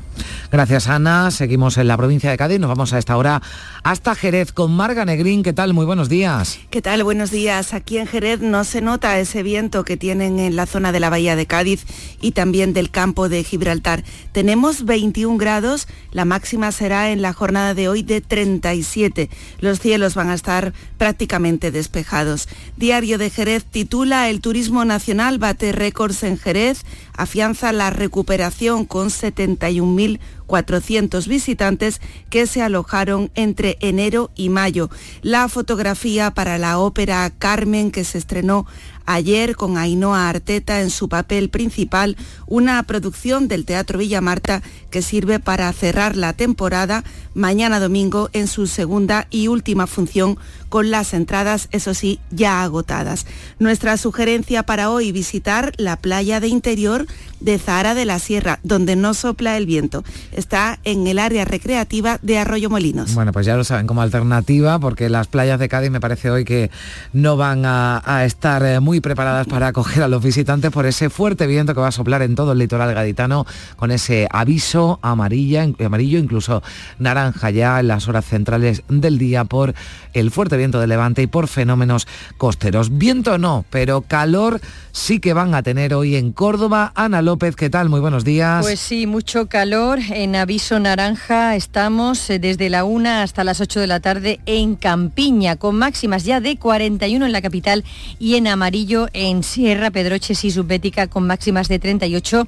Gracias Ana, seguimos en la provincia de Cádiz, nos vamos a esta hora hasta Jerez con Marga Negrín, ¿qué tal? Muy buenos días. ¿Qué tal? Buenos días. Aquí en Jerez no se nota ese viento que tienen en la zona de la bahía de Cádiz y también del campo de Gibraltar. Tenemos 21 grados, la máxima será en la jornada de hoy de 37. Los cielos van a estar prácticamente despejados. Diario de Jerez titula El turismo nacional bate récords en Jerez, afianza la recuperación con 71.400 visitantes que se alojaron entre enero y mayo. La fotografía para la ópera Carmen que se estrenó ayer con Ainhoa Arteta en su papel principal, una producción del Teatro Villa Marta que sirve para cerrar la temporada mañana domingo en su segunda y última función con las entradas, eso sí, ya agotadas. Nuestra sugerencia para hoy visitar la playa de interior de Zahara de la Sierra, donde no sopla el viento. Está en el área recreativa de Arroyo Molinos. Bueno, pues ya lo saben como alternativa, porque las playas de Cádiz me parece hoy que no van a, estar eh, muy preparadas para acoger a los visitantes por ese fuerte viento que va a soplar en todo el litoral gaditano, con ese aviso amarilla, amarillo, incluso naranja ya en las horas centrales del día por el fuerte viento de levante y por fenómenos costeros. Viento no, pero calor sí que van a tener hoy en Córdoba. Ana López, ¿qué tal? Muy buenos días. Pues sí, mucho calor. En aviso naranja estamos eh, desde la 1 hasta las 8 de la tarde en Campiña, con máximas ya de 41 en la capital y en amarillo en Sierra, Pedroches y Subbética con máximas de 38.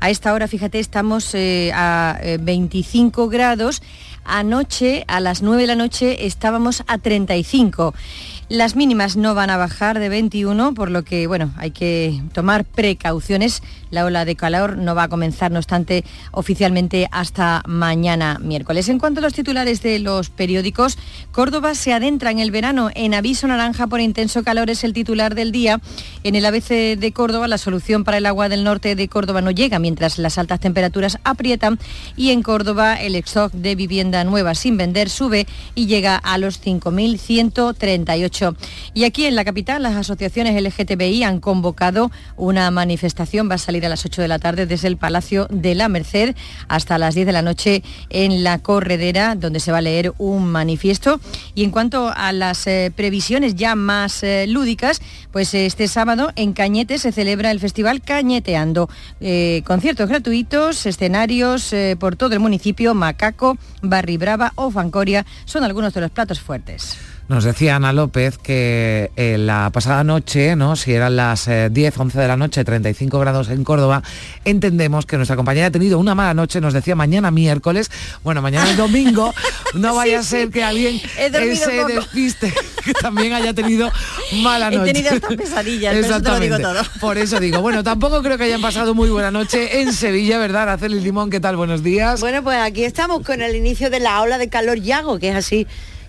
A esta hora, fíjate, estamos eh, a 25 eh, grados. Anoche, a las 9 de la noche, estábamos a 35. Las mínimas no van a bajar de 21, por lo que bueno, hay que tomar precauciones. La ola de calor no va a comenzar, no obstante, oficialmente hasta mañana miércoles. En cuanto a los titulares de los periódicos, Córdoba se adentra en el verano en aviso naranja por intenso calor es el titular del día. En el ABC de Córdoba la solución para el agua del norte de Córdoba no llega mientras las altas temperaturas aprietan y en Córdoba el stock de vivienda nueva sin vender sube y llega a los 5.138 18. Y aquí en la capital las asociaciones LGTBI han convocado una manifestación, va a salir a las 8 de la tarde desde el Palacio de la Merced hasta las 10 de la noche en la Corredera, donde se va a leer un manifiesto. Y en cuanto a las eh, previsiones ya más eh, lúdicas, pues este sábado en Cañete se celebra el Festival Cañeteando. Eh, conciertos gratuitos, escenarios por todo el municipio, Macaco, Barri Brava o Fancoria son algunos de los platos fuertes. Nos decía Ana López que eh, la pasada noche, ¿no? si eran las 10, eh, 11 de la noche, 35 grados en Córdoba, entendemos que nuestra compañera ha tenido una mala noche, nos decía mañana miércoles, bueno, mañana es domingo, *laughs* no vaya a ser que alguien se despiste, *laughs* que también haya tenido mala noche. He tenido estas pesadillas, eso te lo digo todo. Por eso digo, bueno, tampoco creo que hayan pasado muy buena noche en Sevilla, ¿verdad? Araceli Limón, ¿qué tal? Buenos días. Bueno, pues aquí estamos con el inicio de la ola de calor Yago, que es así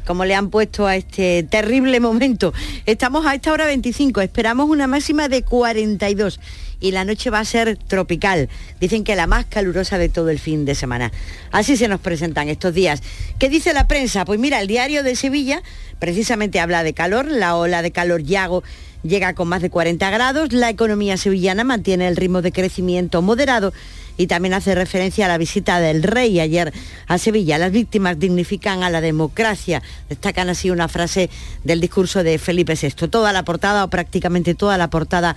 como le han puesto a este terrible momento. Estamos a esta hora 25, esperamos una máxima de 42 y la noche va a ser tropical. Dicen que la más calurosa de todo el fin de semana. Así se nos presentan estos días. ¿Qué dice la prensa? Pues mira, el diario de Sevilla precisamente habla de calor, la ola de calor Yago llega con más de 40 grados, la economía sevillana mantiene el ritmo de crecimiento moderado y también hace referencia a la visita del rey ayer a Sevilla. Las víctimas dignifican a la democracia. Destacan así una frase del discurso de Felipe VI. Toda la portada o prácticamente toda la portada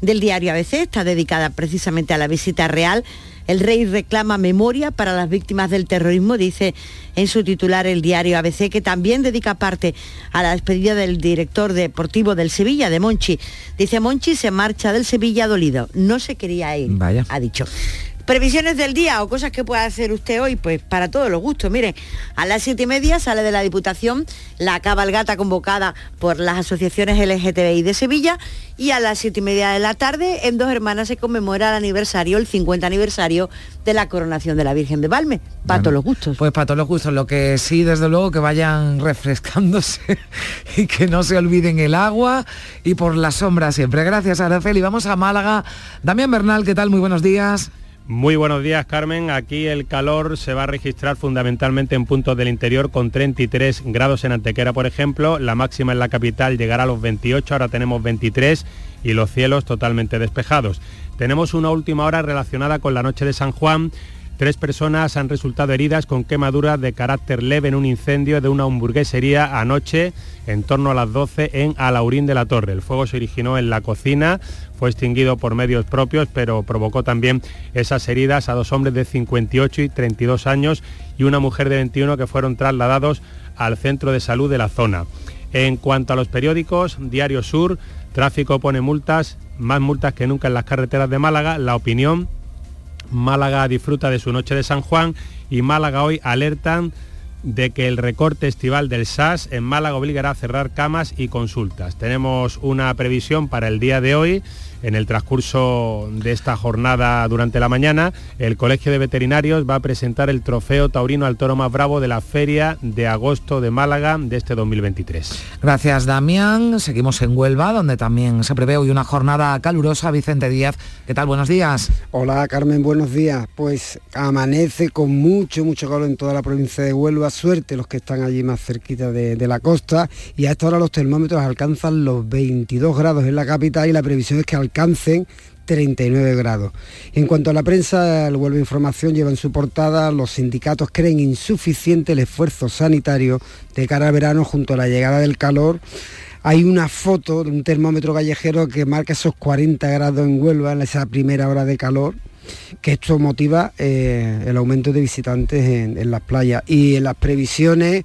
del diario ABC está dedicada precisamente a la visita real. El rey reclama memoria para las víctimas del terrorismo, dice en su titular el diario ABC, que también dedica parte a la despedida del director deportivo del Sevilla, de Monchi. Dice, Monchi se marcha del Sevilla dolido. No se quería ir, Vaya. ha dicho. Previsiones del día o cosas que pueda hacer usted hoy, pues para todos los gustos. Miren, a las siete y media sale de la Diputación la cabalgata convocada por las asociaciones LGTBI de Sevilla y a las siete y media de la tarde en Dos Hermanas se conmemora el aniversario, el 50 aniversario de la coronación de la Virgen de Valme. Para todos los gustos. Pues para todos los gustos. Lo que sí, desde luego, que vayan *laughs* refrescándose y que no se olviden el agua y por la sombra siempre. Gracias, Araceli. Vamos a Málaga. Damián Bernal, ¿qué tal? Muy buenos días. Muy buenos días, Carmen. Aquí el calor se va a registrar fundamentalmente en puntos del interior con 33 grados en Antequera, por ejemplo. La máxima en la capital llegará a los 28, ahora tenemos 23 y los cielos totalmente despejados. Tenemos una última hora relacionada con la noche de San Juan. Tres personas han resultado heridas con quemaduras de carácter leve en un incendio de una hamburguesería anoche en torno a las 12 en Alaurín de la Torre. El fuego se originó en la cocina, fue extinguido por medios propios, pero provocó también esas heridas a dos hombres de 58 y 32 años y una mujer de 21 que fueron trasladados al centro de salud de la zona. En cuanto a los periódicos, Diario Sur, tráfico pone multas, más multas que nunca en las carreteras de Málaga, La Opinión, Málaga disfruta de su noche de San Juan y Málaga hoy alertan de que el recorte estival del SAS en Málaga obligará a cerrar camas y consultas. Tenemos una previsión para el día de hoy en el transcurso de esta jornada durante la mañana, el Colegio de Veterinarios va a presentar el trofeo taurino al toro más bravo de la Feria de Agosto de Málaga de este 2023. Gracias, Damián. Seguimos en Huelva, donde también se prevé hoy una jornada calurosa. Vicente Díaz, ¿qué tal? Buenos días. Hola, Carmen, buenos días. Pues amanece con mucho, mucho calor en toda la provincia de Huelva. Suerte los que están allí más cerquita de, de la costa. Y a esta hora los termómetros alcanzan los 22 grados en la capital y la previsión es que alcancen 39 grados. En cuanto a la prensa, el Vuelvo Información lleva en su portada, los sindicatos creen insuficiente el esfuerzo sanitario de cara al verano junto a la llegada del calor. Hay una foto de un termómetro callejero que marca esos 40 grados en Huelva en esa primera hora de calor que esto motiva eh, el aumento de visitantes en las playas y en las previsiones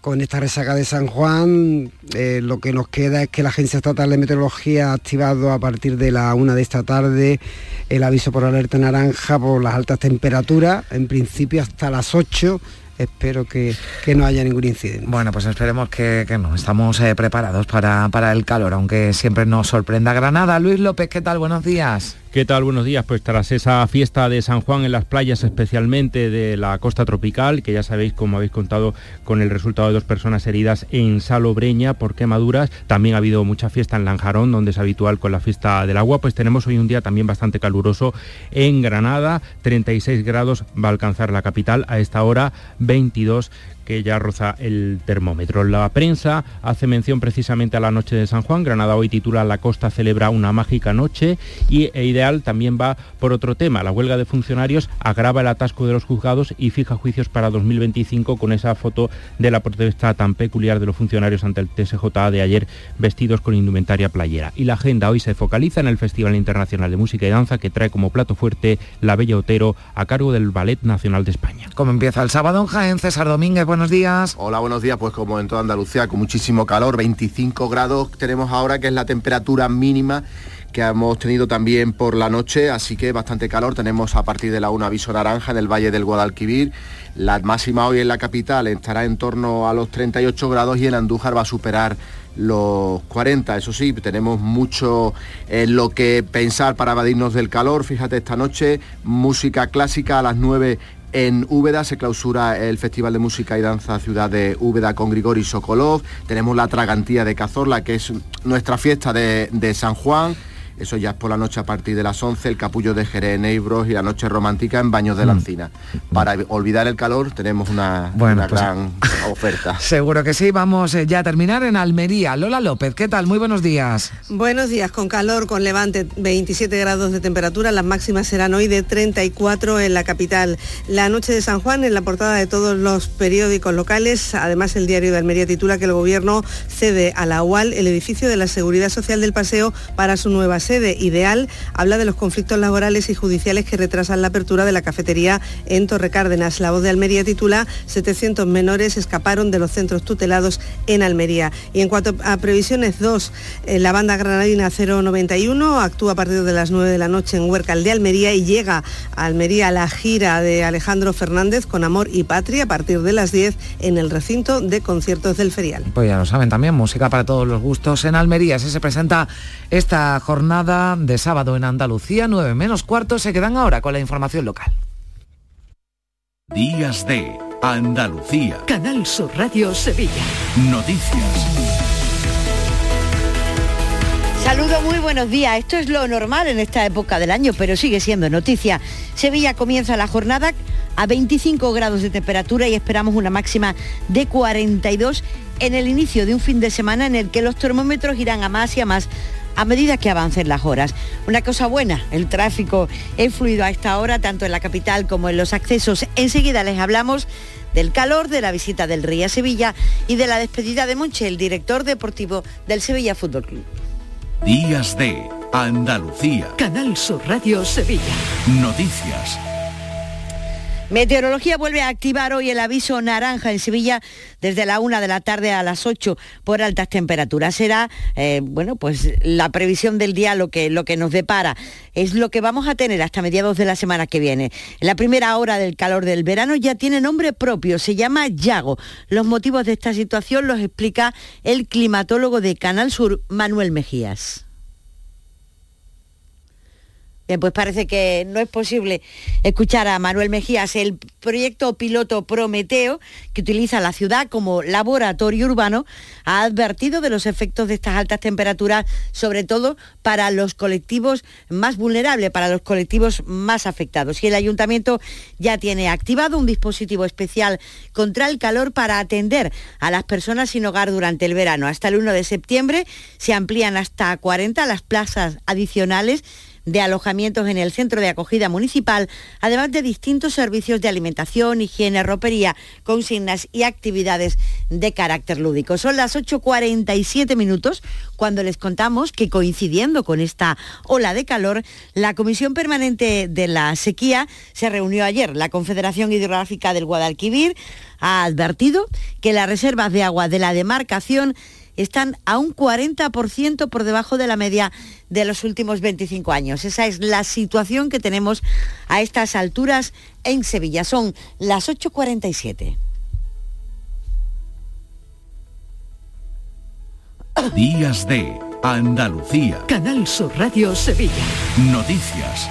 con esta resaca de San Juan, eh, lo que nos queda es que la Agencia Estatal de Meteorología ha activado a partir de la una de esta tarde el aviso por alerta naranja por las altas temperaturas, en principio hasta las 8 espero que, no haya ningún incidente. Bueno, pues esperemos que, no, estamos eh, preparados para, para el calor, aunque siempre nos sorprenda Granada. Luis López, ¿qué tal? Buenos días. ¿Qué tal? Buenos días. Pues tras esa fiesta de San Juan en las playas, especialmente de la costa tropical, que ya sabéis, como habéis contado, con el resultado de dos personas heridas en Salobreña por quemaduras, también ha habido mucha fiesta en Lanjarón, donde es habitual con la fiesta del agua, pues tenemos hoy un día también bastante caluroso en Granada, 36 grados va a alcanzar la capital, a esta hora 22 que ya roza el termómetro. La prensa hace mención precisamente a la noche de San Juan. Granada hoy titula La Costa celebra una mágica noche y e Ideal también va por otro tema. La huelga de funcionarios agrava el atasco de los juzgados y fija juicios para 2025 con esa foto de la protesta tan peculiar de los funcionarios ante el TSJA de ayer vestidos con indumentaria playera. Y la agenda hoy se focaliza en el Festival Internacional de Música y Danza que trae como plato fuerte La Bella Otero a cargo del Ballet Nacional de España. Como empieza el sábado en Jaén, César Domínguez, buenos días. Hola, buenos días. Pues como en toda Andalucía, con muchísimo calor, 25 grados tenemos ahora, que es la temperatura mínima que hemos tenido también por la noche, así que bastante calor. Tenemos a partir de la 1 aviso naranja en el Valle del Guadalquivir. La máxima hoy en la capital estará en torno a los 38 grados y en Andújar va a superar los 40. Eso sí, tenemos mucho en lo que pensar para evadirnos del calor. Fíjate, esta noche música clásica a las 9 en Úbeda se clausura el Festival de Música y Danza Ciudad de Úbeda con Grigori Sokolov. Tenemos la Tragantía de Cazorla, que es nuestra fiesta de, de San Juan. Eso ya es por la noche a partir de las 11, el capullo de Jerez en Eibros y la noche romántica en Baños de la Mm. Encina. Para olvidar el calor tenemos una, Bueno, una pues- gran *laughs* oferta. Seguro que sí, vamos eh, ya a terminar en Almería. Lola López, ¿qué tal? Muy buenos días. Buenos días, con calor, con levante, 27 grados de temperatura, las máximas serán hoy de 34 en la capital. La noche de San Juan en la portada de todos los periódicos locales, además el diario de Almería titula que el gobierno cede a la UAL el edificio de la Seguridad Social del Paseo para su nueva sede. Ideal habla de los conflictos laborales y judiciales que retrasan la apertura de la cafetería en Torre Cárdenas. La voz de Almería titula 700 menores escaparon de los centros tutelados en Almería. Y en cuanto a previsiones 2, eh, la banda granadina 091 actúa a partir de las 9 de la noche en Huércal de Almería y llega a Almería la gira de Alejandro Fernández con Amor y Patria a partir de las 10 en el recinto de conciertos del Ferial. Pues ya lo saben también, música para todos los gustos en Almería. Se presenta esta jornada de sábado en Andalucía, 9 menos cuarto. Se quedan ahora con la información local. Días de Andalucía. Canal Sur Radio Sevilla. Noticias. Saludos, muy buenos días. Esto es lo normal en esta época del año, pero sigue siendo noticia. Sevilla comienza la jornada a 25 grados de temperatura y esperamos una máxima de 42 en el inicio de un fin de semana en el que los termómetros irán a más y a más a medida que avancen las horas. Una cosa buena, el tráfico es fluido a esta hora, tanto en la capital como en los accesos. Enseguida les hablamos del calor, de la visita del Rey a Sevilla y de la despedida de Monche, el director deportivo del Sevilla Fútbol Club. Días de Andalucía. Canal Sur Radio Sevilla. Noticias. Meteorología vuelve a activar hoy el aviso naranja en Sevilla desde la una de la tarde a las 8 por altas temperaturas. Será, eh, bueno, pues la previsión del día lo que, lo que nos depara. Es lo que vamos a tener hasta mediados de la semana que viene. La primera hora del calor del verano ya tiene nombre propio, se llama Yago. Los motivos de esta situación los explica el climatólogo de Canal Sur, Manuel Mejías. Pues parece que no es posible escuchar a Manuel Mejías. El proyecto piloto Prometeo, que utiliza la ciudad como laboratorio urbano, ha advertido de los efectos de estas altas temperaturas, sobre todo para los colectivos más vulnerables, para los colectivos más afectados. Y el ayuntamiento ya tiene activado un dispositivo especial contra el calor para atender a las personas sin hogar durante el verano. Hasta el 1 de septiembre se amplían hasta 40 las plazas adicionales de alojamientos en el centro de acogida municipal, además de distintos servicios de alimentación, higiene, ropería, consignas y actividades de carácter lúdico. Son las 8.47 minutos cuando les contamos que coincidiendo con esta ola de calor, la Comisión Permanente de la Sequía se reunió ayer. La Confederación Hidrográfica del Guadalquivir ha advertido que las reservas de agua de la demarcación están a un 40% por debajo de la media de los últimos 25 años. Esa es la situación que tenemos a estas alturas en Sevilla. Son las 8.47. Días de Andalucía. Canal Sur Radio Sevilla. Noticias.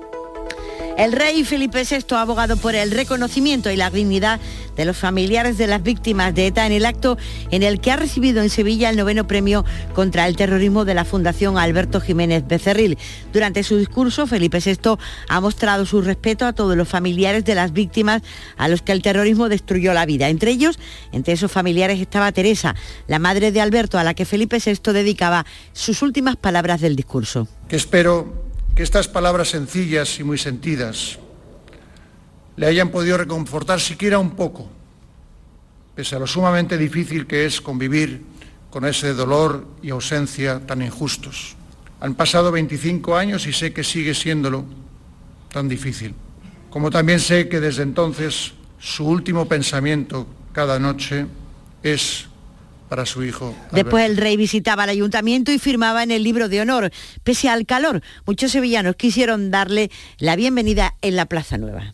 el rey Felipe VI ha abogado por el reconocimiento y la dignidad de los familiares de las víctimas de ETA en el acto en el que ha recibido en Sevilla el noveno premio contra el terrorismo de la Fundación Alberto Jiménez Becerril. Durante su discurso, Felipe VI ha mostrado su respeto a todos los familiares de las víctimas a los que el terrorismo destruyó la vida. Entre ellos, entre esos familiares estaba Teresa, la madre de Alberto, a la que Felipe VI dedicaba sus últimas palabras del discurso. Espero que estas palabras sencillas y muy sentidas le hayan podido reconfortar siquiera un poco, pese a lo sumamente difícil que es convivir con ese dolor y ausencia tan injustos. Han pasado 25 años y sé que sigue siéndolo tan difícil, como también sé que desde entonces su último pensamiento cada noche es para su hijo. Después el rey visitaba el ayuntamiento y firmaba en el libro de honor. Pese al calor, muchos sevillanos quisieron darle la bienvenida en la Plaza Nueva.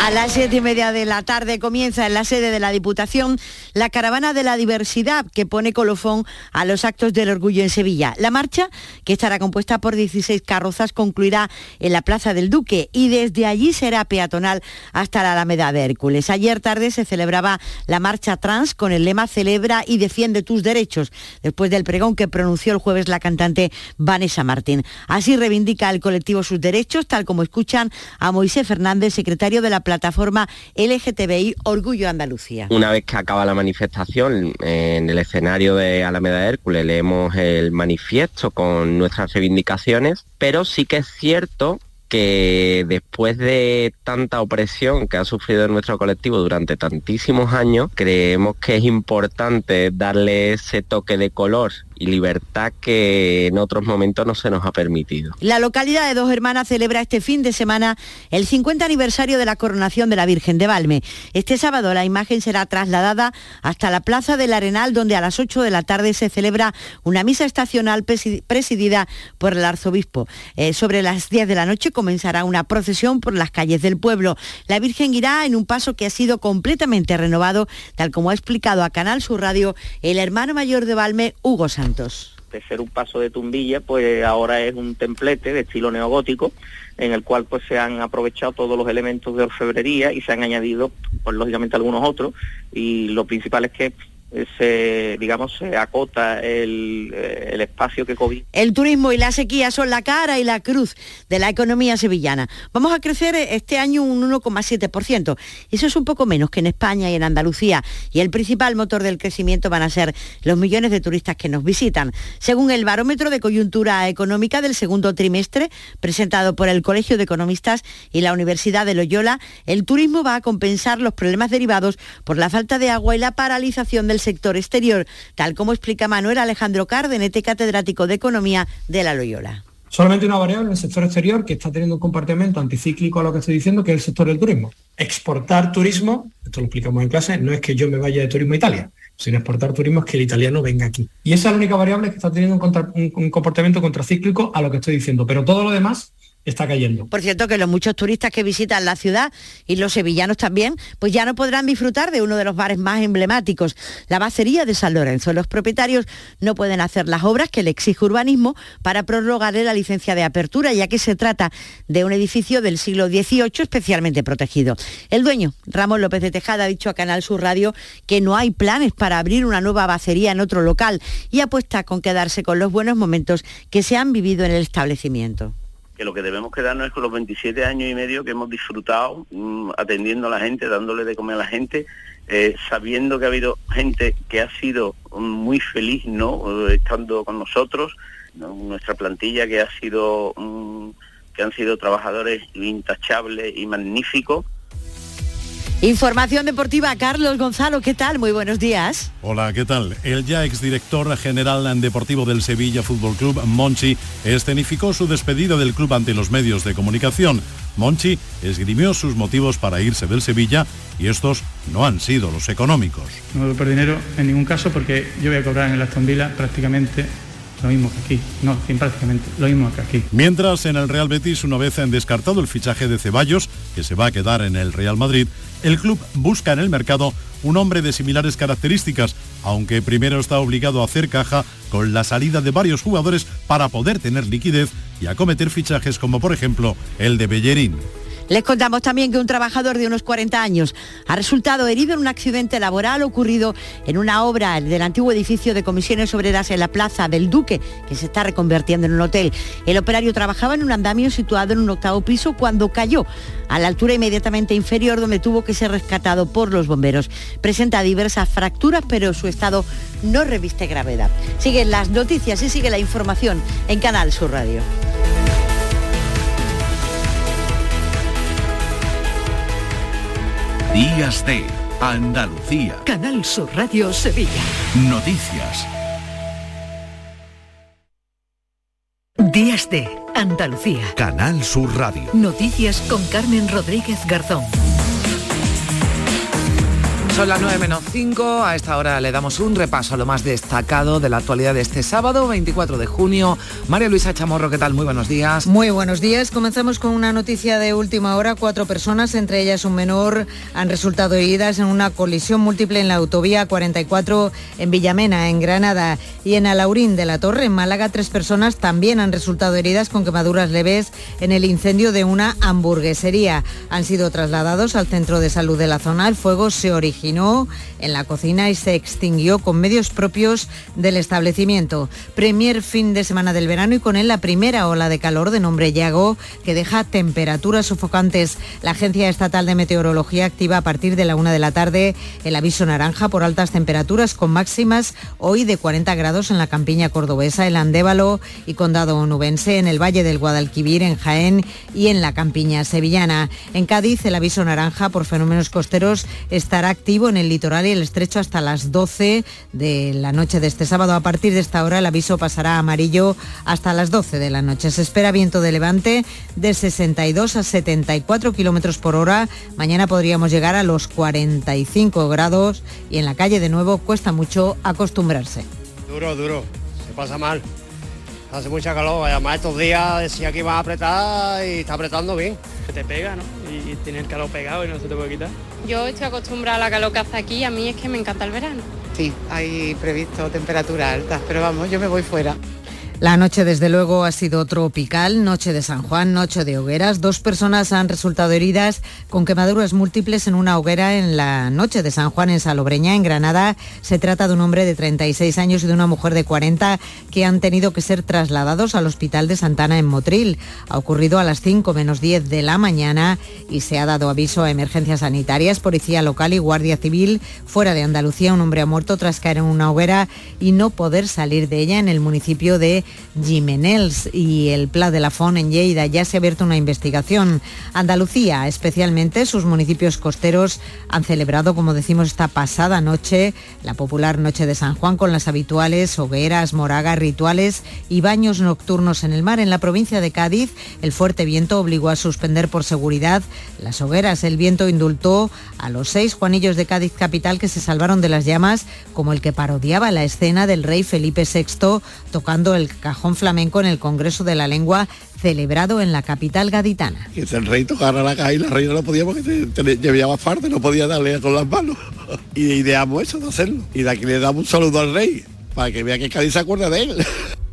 A las siete y media de la tarde comienza en la sede de la Diputación la caravana de la diversidad que pone colofón a los actos del orgullo en Sevilla. La marcha, que estará compuesta por 16 carrozas, concluirá en la Plaza del Duque y desde allí será peatonal hasta la Alameda de Hércules. Ayer tarde se celebraba la marcha trans con el lema Celebra y defiende tus derechos, después del pregón que pronunció el jueves la cantante Vanessa Martín. Así reivindica el colectivo sus derechos, tal como escuchan a Moisés Fernández, secretario de la plataforma LGTBI Orgullo Andalucía. Una vez que acaba la manifestación en el escenario de Alameda de Hércules leemos el manifiesto con nuestras reivindicaciones, pero sí que es cierto que después de tanta opresión que ha sufrido nuestro colectivo durante tantísimos años, creemos que es importante darle ese toque de color y libertad que en otros momentos no se nos ha permitido. La localidad de Dos Hermanas celebra este fin de semana el 50 aniversario de la coronación de la Virgen de Valme. Este sábado la imagen será trasladada hasta la Plaza del Arenal, donde a las 8 de la tarde se celebra una misa estacional presidida por el arzobispo. Eh, sobre las 10 de la noche comenzará una procesión por las calles del pueblo. La Virgen irá en un paso que ha sido completamente renovado, tal como ha explicado a Canal Sur Radio el hermano mayor de Valme, Hugo Sánchez. De ser un paso de tumbilla, pues ahora es un templete de estilo neogótico en el cual pues se han aprovechado todos los elementos de orfebrería y se han añadido pues lógicamente algunos otros. Y lo principal es que se, digamos, se acota el, eh, el espacio que COVID. El turismo y la sequía son la cara y la cruz de la economía sevillana. Vamos a crecer este año un 1,7%. Eso es un poco menos que en España y en Andalucía. Y el principal motor del crecimiento van a ser los millones de turistas que nos visitan. Según el barómetro de coyuntura económica del segundo trimestre, presentado por el Colegio de Economistas y la Universidad de Loyola, el turismo va a compensar los problemas derivados por la falta de agua y la paralización del sector exterior, tal como explica Manuel Alejandro Cardenete, catedrático de Economía de la Loyola. Solamente una variable en el sector exterior que está teniendo un comportamiento anticíclico a lo que estoy diciendo, que es el sector del turismo. Exportar turismo, esto lo explicamos en clase, no es que yo me vaya de turismo a Italia, sino exportar turismo es que el italiano venga aquí. Y esa es la única variable que está teniendo un, un comportamiento contracíclico a lo que estoy diciendo. Pero todo lo demás está cayendo. Por cierto, que los muchos turistas que visitan la ciudad y los sevillanos también, pues ya no podrán disfrutar de uno de los bares más emblemáticos, la bacería de San Lorenzo. Los propietarios no pueden hacer las obras que le exige urbanismo para prorrogarle la licencia de apertura, ya que se trata de un edificio del siglo XVIII especialmente protegido. El dueño, Ramón López de Tejada, ha dicho a Canal Sur Radio que no hay planes para abrir una nueva bacería en otro local y apuesta con quedarse con los buenos momentos que se han vivido en el establecimiento que lo que debemos quedarnos es con los 27 años y medio que hemos disfrutado mm, atendiendo a la gente, dándole de comer a la gente, eh, sabiendo que ha habido gente que ha sido muy feliz no eh, estando con nosotros, nuestra plantilla que ha sido mm, que han sido trabajadores intachables y magníficos Información deportiva, Carlos Gonzalo, ¿qué tal? Muy buenos días. Hola, ¿qué tal? El ya exdirector general deportivo del Sevilla Fútbol Club, Monchi, escenificó su despedida del club ante los medios de comunicación. Monchi esgrimió sus motivos para irse del Sevilla y estos no han sido los económicos. No doy por dinero en ningún caso porque yo voy a cobrar en el Aston Villa prácticamente lo mismo que aquí, no, prácticamente lo mismo que aquí. Mientras en el Real Betis, una vez han descartado el fichaje de Ceballos, que se va a quedar en el Real Madrid, el club busca en el mercado un hombre de similares características, aunque primero está obligado a hacer caja con la salida de varios jugadores para poder tener liquidez y acometer fichajes como por ejemplo el de Bellerín. Les contamos también que un trabajador de unos 40 años ha resultado herido en un accidente laboral ocurrido en una obra del antiguo edificio de comisiones obreras en la Plaza del Duque, que se está reconvirtiendo en un hotel. El operario trabajaba en un andamio situado en un octavo piso cuando cayó a la altura inmediatamente inferior donde tuvo que ser rescatado por los bomberos. Presenta diversas fracturas, pero su estado no reviste gravedad. Siguen las noticias y sigue la información en Canal Sur Radio. Días de Andalucía. Canal Sur Radio Sevilla. Noticias. Días de Andalucía. Canal Sur Radio. Noticias con Carmen Rodríguez Garzón. Son las 9 menos 5. A esta hora le damos un repaso a lo más destacado de la actualidad de este sábado, 24 de junio. María Luisa Chamorro, ¿qué tal? Muy buenos días. Muy buenos días. Comenzamos con una noticia de última hora. Cuatro personas, entre ellas un menor, han resultado heridas en una colisión múltiple en la autovía 44 en Villamena, en Granada. Y en Alaurín de la Torre, en Málaga, tres personas también han resultado heridas con quemaduras leves en el incendio de una hamburguesería. Han sido trasladados al centro de salud de la zona. El fuego se originó en la cocina y se extinguió con medios propios del establecimiento. Premier fin de semana del verano y con él la primera ola de calor de nombre Yago que deja temperaturas sofocantes. La Agencia Estatal de Meteorología activa a partir de la una de la tarde el aviso naranja por altas temperaturas con máximas hoy de 40 grados en la campiña cordobesa, el Andévalo y Condado Onubense, en el Valle del Guadalquivir, en Jaén y en la campiña sevillana. En Cádiz el aviso naranja por fenómenos costeros estará activo en el litoral y el estrecho hasta las 12 de la noche de este sábado. A partir de esta hora el aviso pasará a amarillo hasta las 12 de la noche. Se espera viento de levante de 62 a 74 kilómetros por hora. Mañana podríamos llegar a los 45 grados y en la calle de nuevo cuesta mucho acostumbrarse. Duro, duro, se pasa mal. Hace mucha calor, además estos días decía que iba a apretar y está apretando bien. Te pega, ¿no? Y tiene el calor pegado y no se te puede quitar. Yo estoy acostumbrada a la calor que hace aquí, a mí es que me encanta el verano. Sí, hay previsto temperaturas altas, pero vamos, yo me voy fuera. La noche desde luego ha sido tropical, noche de San Juan, noche de hogueras. Dos personas han resultado heridas con quemaduras múltiples en una hoguera en la noche de San Juan en Salobreña, en Granada. Se trata de un hombre de 36 años y de una mujer de 40 que han tenido que ser trasladados al hospital de Santana en Motril. Ha ocurrido a las 5 menos 10 de la mañana y se ha dado aviso a emergencias sanitarias, policía local y guardia civil. Fuera de Andalucía, un hombre ha muerto tras caer en una hoguera y no poder salir de ella en el municipio de Jimenels y el Pla de la Fon en Lleida. Ya se ha abierto una investigación. Andalucía, especialmente sus municipios costeros, han celebrado, como decimos, esta pasada noche la popular Noche de San Juan con las habituales hogueras, moragas, rituales y baños nocturnos en el mar. En la provincia de Cádiz, el fuerte viento obligó a suspender por seguridad las hogueras. El viento indultó a los seis Juanillos de Cádiz capital que se salvaron de las llamas, como el que parodiaba la escena del rey Felipe VI tocando el cajón flamenco en el Congreso de la Lengua celebrado en la capital gaditana. Que el rey tocara la caja y la reina no podía porque te, llevaba parte, no podía darle con las manos. *laughs* Y ideamos eso de hacerlo. Y de aquí le damos un saludo al rey, para que vea que Cádiz se acuerda de él. *laughs*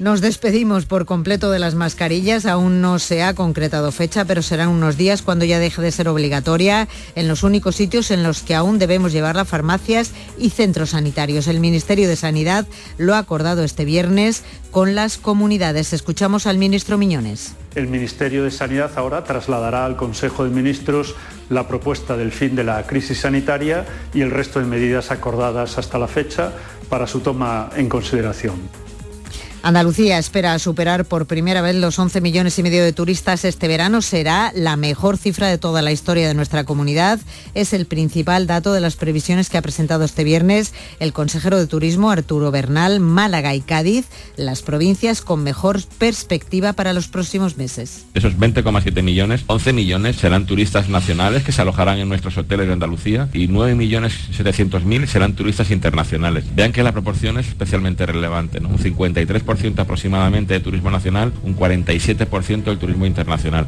Nos despedimos por completo de las mascarillas. Aún no se ha concretado fecha, pero serán unos días cuando ya deje de ser obligatoria en los únicos sitios en los que aún debemos llevarla, farmacias y centros sanitarios. El Ministerio de Sanidad lo ha acordado este viernes con las comunidades. Escuchamos al ministro Miñones. El Ministerio de Sanidad ahora trasladará al Consejo de Ministros la propuesta del fin de la crisis sanitaria y el resto de medidas acordadas hasta la fecha para su toma en consideración. Andalucía espera superar por primera vez los 11 millones y medio de turistas este verano. Será la mejor cifra de toda la historia de nuestra comunidad. Es el principal dato de las previsiones que ha presentado este viernes el consejero de Turismo Arturo Bernal, Málaga y Cádiz, las provincias con mejor perspectiva para los próximos meses. Esos 20,7 millones, 11 millones serán turistas nacionales que se alojarán en nuestros hoteles de Andalucía y 9 millones 700 mil serán turistas internacionales. Vean que la proporción es especialmente relevante, ¿no? un 53% aproximadamente de turismo nacional, un 47% del turismo internacional.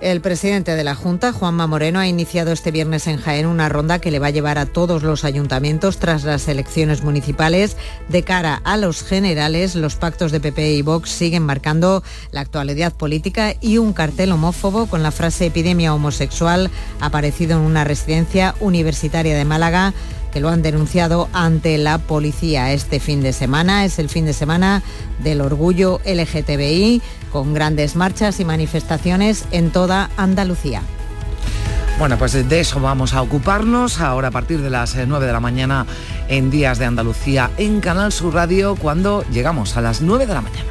El presidente de la Junta, Juanma Moreno, ha iniciado este viernes en Jaén una ronda que le va a llevar a todos los ayuntamientos tras las elecciones municipales. De cara a los generales, los pactos de PP y Vox siguen marcando la actualidad política y un cartel homófobo con la frase epidemia homosexual aparecido en una residencia universitaria de Málaga que lo han denunciado ante la policía este fin de semana. Es el fin de semana del orgullo LGTBI, con grandes marchas y manifestaciones en toda Andalucía. Bueno, pues de eso vamos a ocuparnos ahora a partir de las 9 eh, de la mañana en Días de Andalucía en Canal Sur Radio cuando llegamos a las 9 de la mañana.